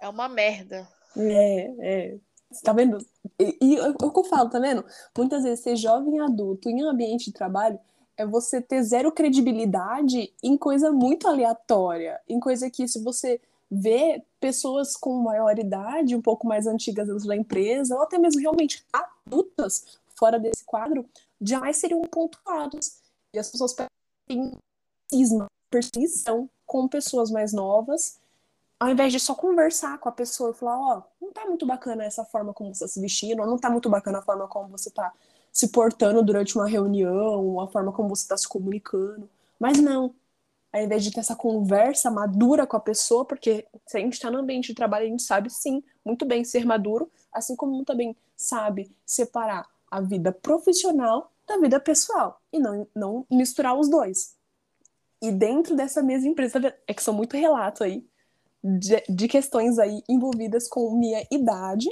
É uma merda. É, é. Você tá vendo? E, e é o que eu falo, tá vendo? Muitas vezes ser jovem adulto em um ambiente de trabalho é você ter zero credibilidade em coisa muito aleatória, em coisa que se você vê pessoas com maior idade, um pouco mais antigas dentro da empresa, ou até mesmo realmente adultas fora desse quadro, jamais seriam pontuados. E as pessoas têm cisma, perseguição com pessoas mais novas ao invés de só conversar com a pessoa e falar, ó, não tá muito bacana essa forma como você tá se vestindo, ou não tá muito bacana a forma como você tá se portando durante uma reunião, a forma como você tá se comunicando. Mas não. Ao invés de ter essa conversa madura com a pessoa, porque se a gente tá no ambiente de trabalho, a gente sabe sim, muito bem ser maduro, assim como também sabe separar a vida profissional da vida pessoal e não, não misturar os dois. E dentro dessa mesma empresa, é que são muito relatos aí, de, de questões aí envolvidas com minha idade,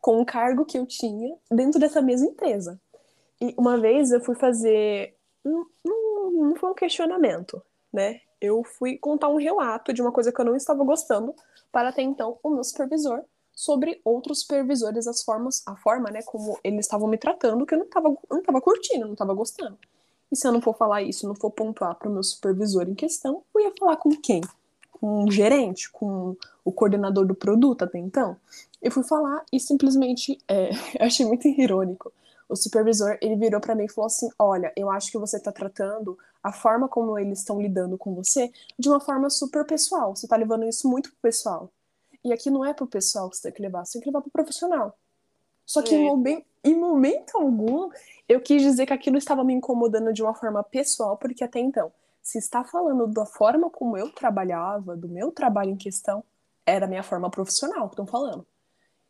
com o cargo que eu tinha dentro dessa mesma empresa. E uma vez eu fui fazer. Não, não, não foi um questionamento, né? Eu fui contar um relato de uma coisa que eu não estava gostando para até então o meu supervisor sobre outros supervisores, as formas, a forma, né, como eles estavam me tratando, que eu não estava não tava curtindo, não estava gostando. E se eu não for falar isso, não for pontuar para o meu supervisor em questão, eu ia falar com quem? com o gerente, com o coordenador do produto até então. Eu fui falar e simplesmente, é, achei muito irônico. O supervisor, ele virou para mim e falou assim, olha, eu acho que você tá tratando a forma como eles estão lidando com você de uma forma super pessoal. Você tá levando isso muito pro pessoal. E aqui não é pro pessoal que você tem que levar, você tem que levar pro profissional. Só que É. em, em momento algum, eu quis dizer que aquilo estava me incomodando de uma forma pessoal, porque até então, se está falando da forma como eu trabalhava, do meu trabalho em questão, era a minha forma profissional que estão falando.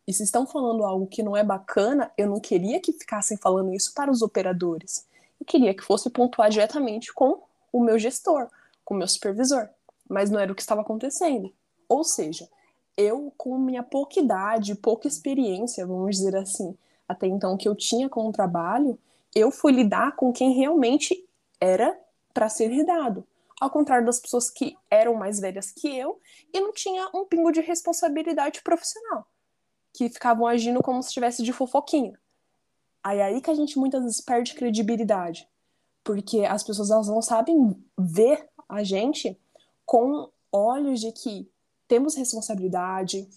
E se estão falando algo que não é bacana, eu não queria que ficassem falando isso para os operadores. Eu queria que fosse pontuar diretamente com o meu gestor, com o meu supervisor. Mas não era o que estava acontecendo. Ou seja, eu, com minha pouca idade, pouca experiência, vamos dizer assim, até então que eu tinha com o trabalho, eu fui lidar com quem realmente era para ser lidado. Ao contrário das pessoas que eram mais velhas que eu e não tinha um pingo de responsabilidade profissional, que ficavam agindo como se estivesse de fofoquinha. Aí é aí que a gente muitas vezes perde credibilidade, porque as pessoas elas não sabem ver a gente com olhos de que temos responsabilidade,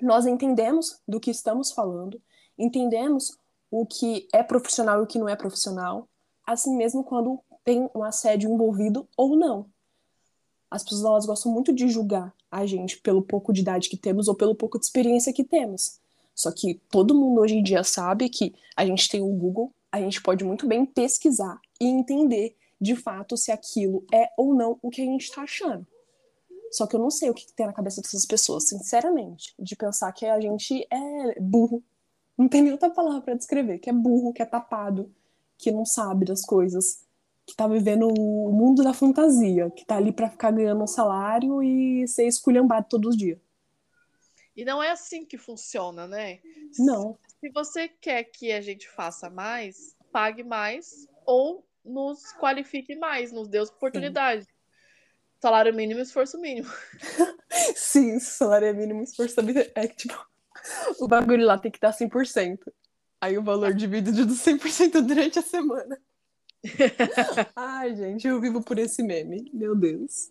nós entendemos do que estamos falando, entendemos o que é profissional e o que não é profissional, assim mesmo quando tem um assédio envolvido ou não. As pessoas elas gostam muito de julgar a gente pelo pouco de idade que temos ou pelo pouco de experiência que temos. Só que todo mundo hoje em dia sabe que a gente tem o Google, a gente pode muito bem pesquisar e entender de fato se aquilo é ou não o que a gente está achando. Só que eu não sei o que, que tem na cabeça dessas pessoas, sinceramente, de pensar que a gente é burro. Não tem nem outra palavra para descrever, que é burro, que é tapado, que não sabe das coisas, que tá vivendo o mundo da fantasia, que tá ali para ficar ganhando um salário e ser esculhambado todos os dias. E não é assim que funciona, né? Não. Se você quer que a gente faça mais, pague mais ou nos qualifique mais, nos dê oportunidade. Salário mínimo esforço mínimo. Sim, salário mínimo, esforço mínimo. É que, tipo, o bagulho lá tem que dar 100%. Aí o valor dividido dos 100% durante a semana. Ai, gente, eu vivo por esse meme. Meu Deus.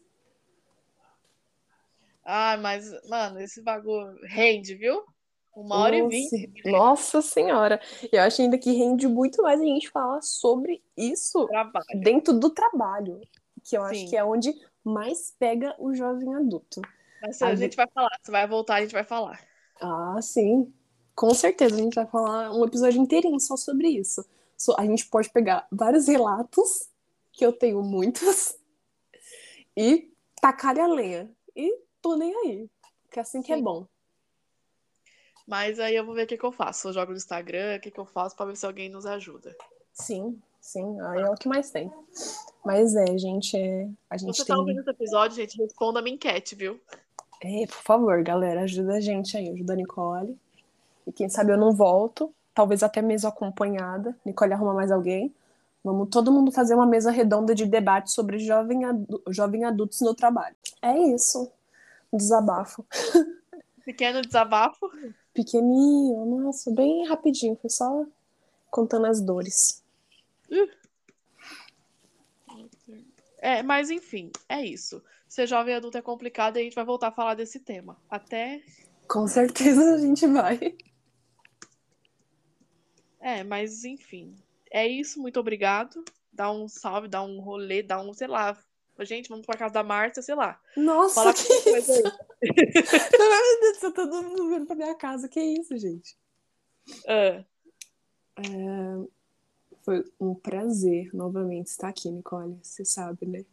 Ah, mas, mano, esse bagulho rende, viu? Uma hora Nossa, e vinte. Nossa senhora. Eu acho ainda que rende muito mais a gente falar sobre isso Trabalho. dentro do trabalho. Que eu acho Sim. que é onde mais pega o jovem adulto. Mas a A gente vai falar. Você vai voltar, a gente vai falar. Ah, sim. Com certeza a gente vai falar um episódio inteirinho só sobre isso. A gente pode pegar vários relatos, que eu tenho muitos, e tacar a lenha. E tô nem aí. Que é assim que é bom. Mas aí eu vou ver o que, que eu faço. Eu jogo no Instagram, o que, que eu faço pra ver se alguém nos ajuda. Sim, sim. Aí é o que mais tem. Mas é, gente, é... a gente você tem. tá ouvindo esse episódio, gente, responda a minha enquete, viu? É, por favor, galera, ajuda a gente aí, ajuda a Nicole. E quem sabe eu não volto, talvez até mesmo acompanhada. Nicole arruma mais alguém. Vamos todo mundo fazer uma mesa redonda de debate sobre jovem, adu- jovem adultos no trabalho. É isso. Desabafo. Pequeno desabafo. Pequenininho, nossa, bem rapidinho. Foi só contando as dores. É, mas enfim, é isso. Ser jovem adulto é complicado e a gente vai voltar a falar desse tema. Até. Com certeza a gente vai. É, mas enfim. É isso, muito obrigado. Dá um salve, dá um rolê, dá um, sei lá. Gente, vamos pra casa da Márcia, sei lá. Nossa, Fala que coisa aí. Meu Deus céu, todo mundo vendo pra minha casa. Que isso, gente? Ah, Foi um prazer novamente estar aqui, Nicole. Você sabe, né?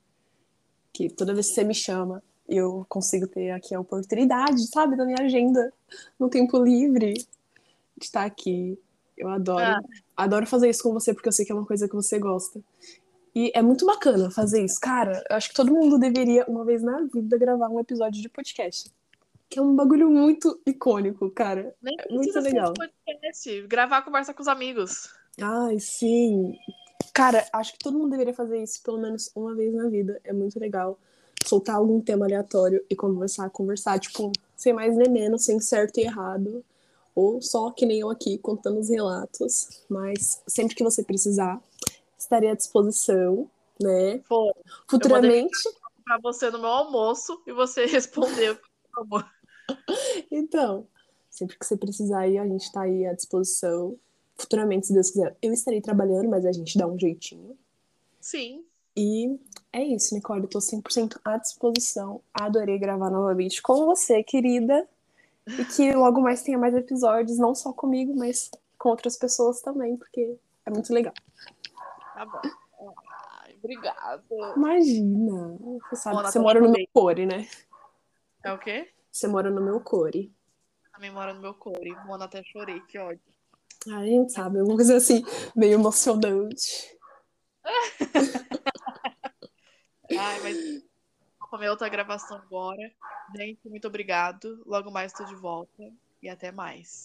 Que toda vez que você me chama, eu consigo ter aqui a oportunidade, sabe, da minha agenda no tempo livre de estar aqui. Eu adoro, Ah. adoro fazer isso com você porque eu sei que é uma coisa que você gosta. E é muito bacana fazer isso. Cara, eu acho que todo mundo deveria, uma vez na vida, gravar um episódio de podcast. Que é um bagulho muito icônico, cara. nem É muito legal. podcast. Gravar conversa com os amigos. Ai, sim. Cara, acho que todo mundo deveria fazer isso pelo menos uma vez na vida. É muito legal. Soltar algum tema aleatório e conversar, conversar, tipo, sem mais nem menos, sem certo e errado. Ou só que nem eu aqui, contando os relatos. Mas sempre que você precisar, estarei à disposição, né? Pô, Futuramente. pra você no meu almoço e você respondeu. por favor. Então, sempre que você precisar aí, a gente tá aí à disposição. Futuramente, se Deus quiser, eu estarei trabalhando, mas a gente dá um jeitinho. Sim. E é isso, Nicole. Eu tô 100% à disposição. Adorei gravar novamente com você, querida. E que logo mais tenha mais episódios, não só comigo, mas com outras pessoas também, porque é muito legal. Tá bom. Ai, obrigada. Imagina! Você sabe que você mora no meu core, né? É o quê? Você mora no meu core. Também mora no meu core. Mona até chorei, que ódio. A gente sabe, alguma coisa assim, meio emocionante. Ai, mas comer outra gravação agora. Gente, muito obrigado. Logo mais estou de volta. E até mais.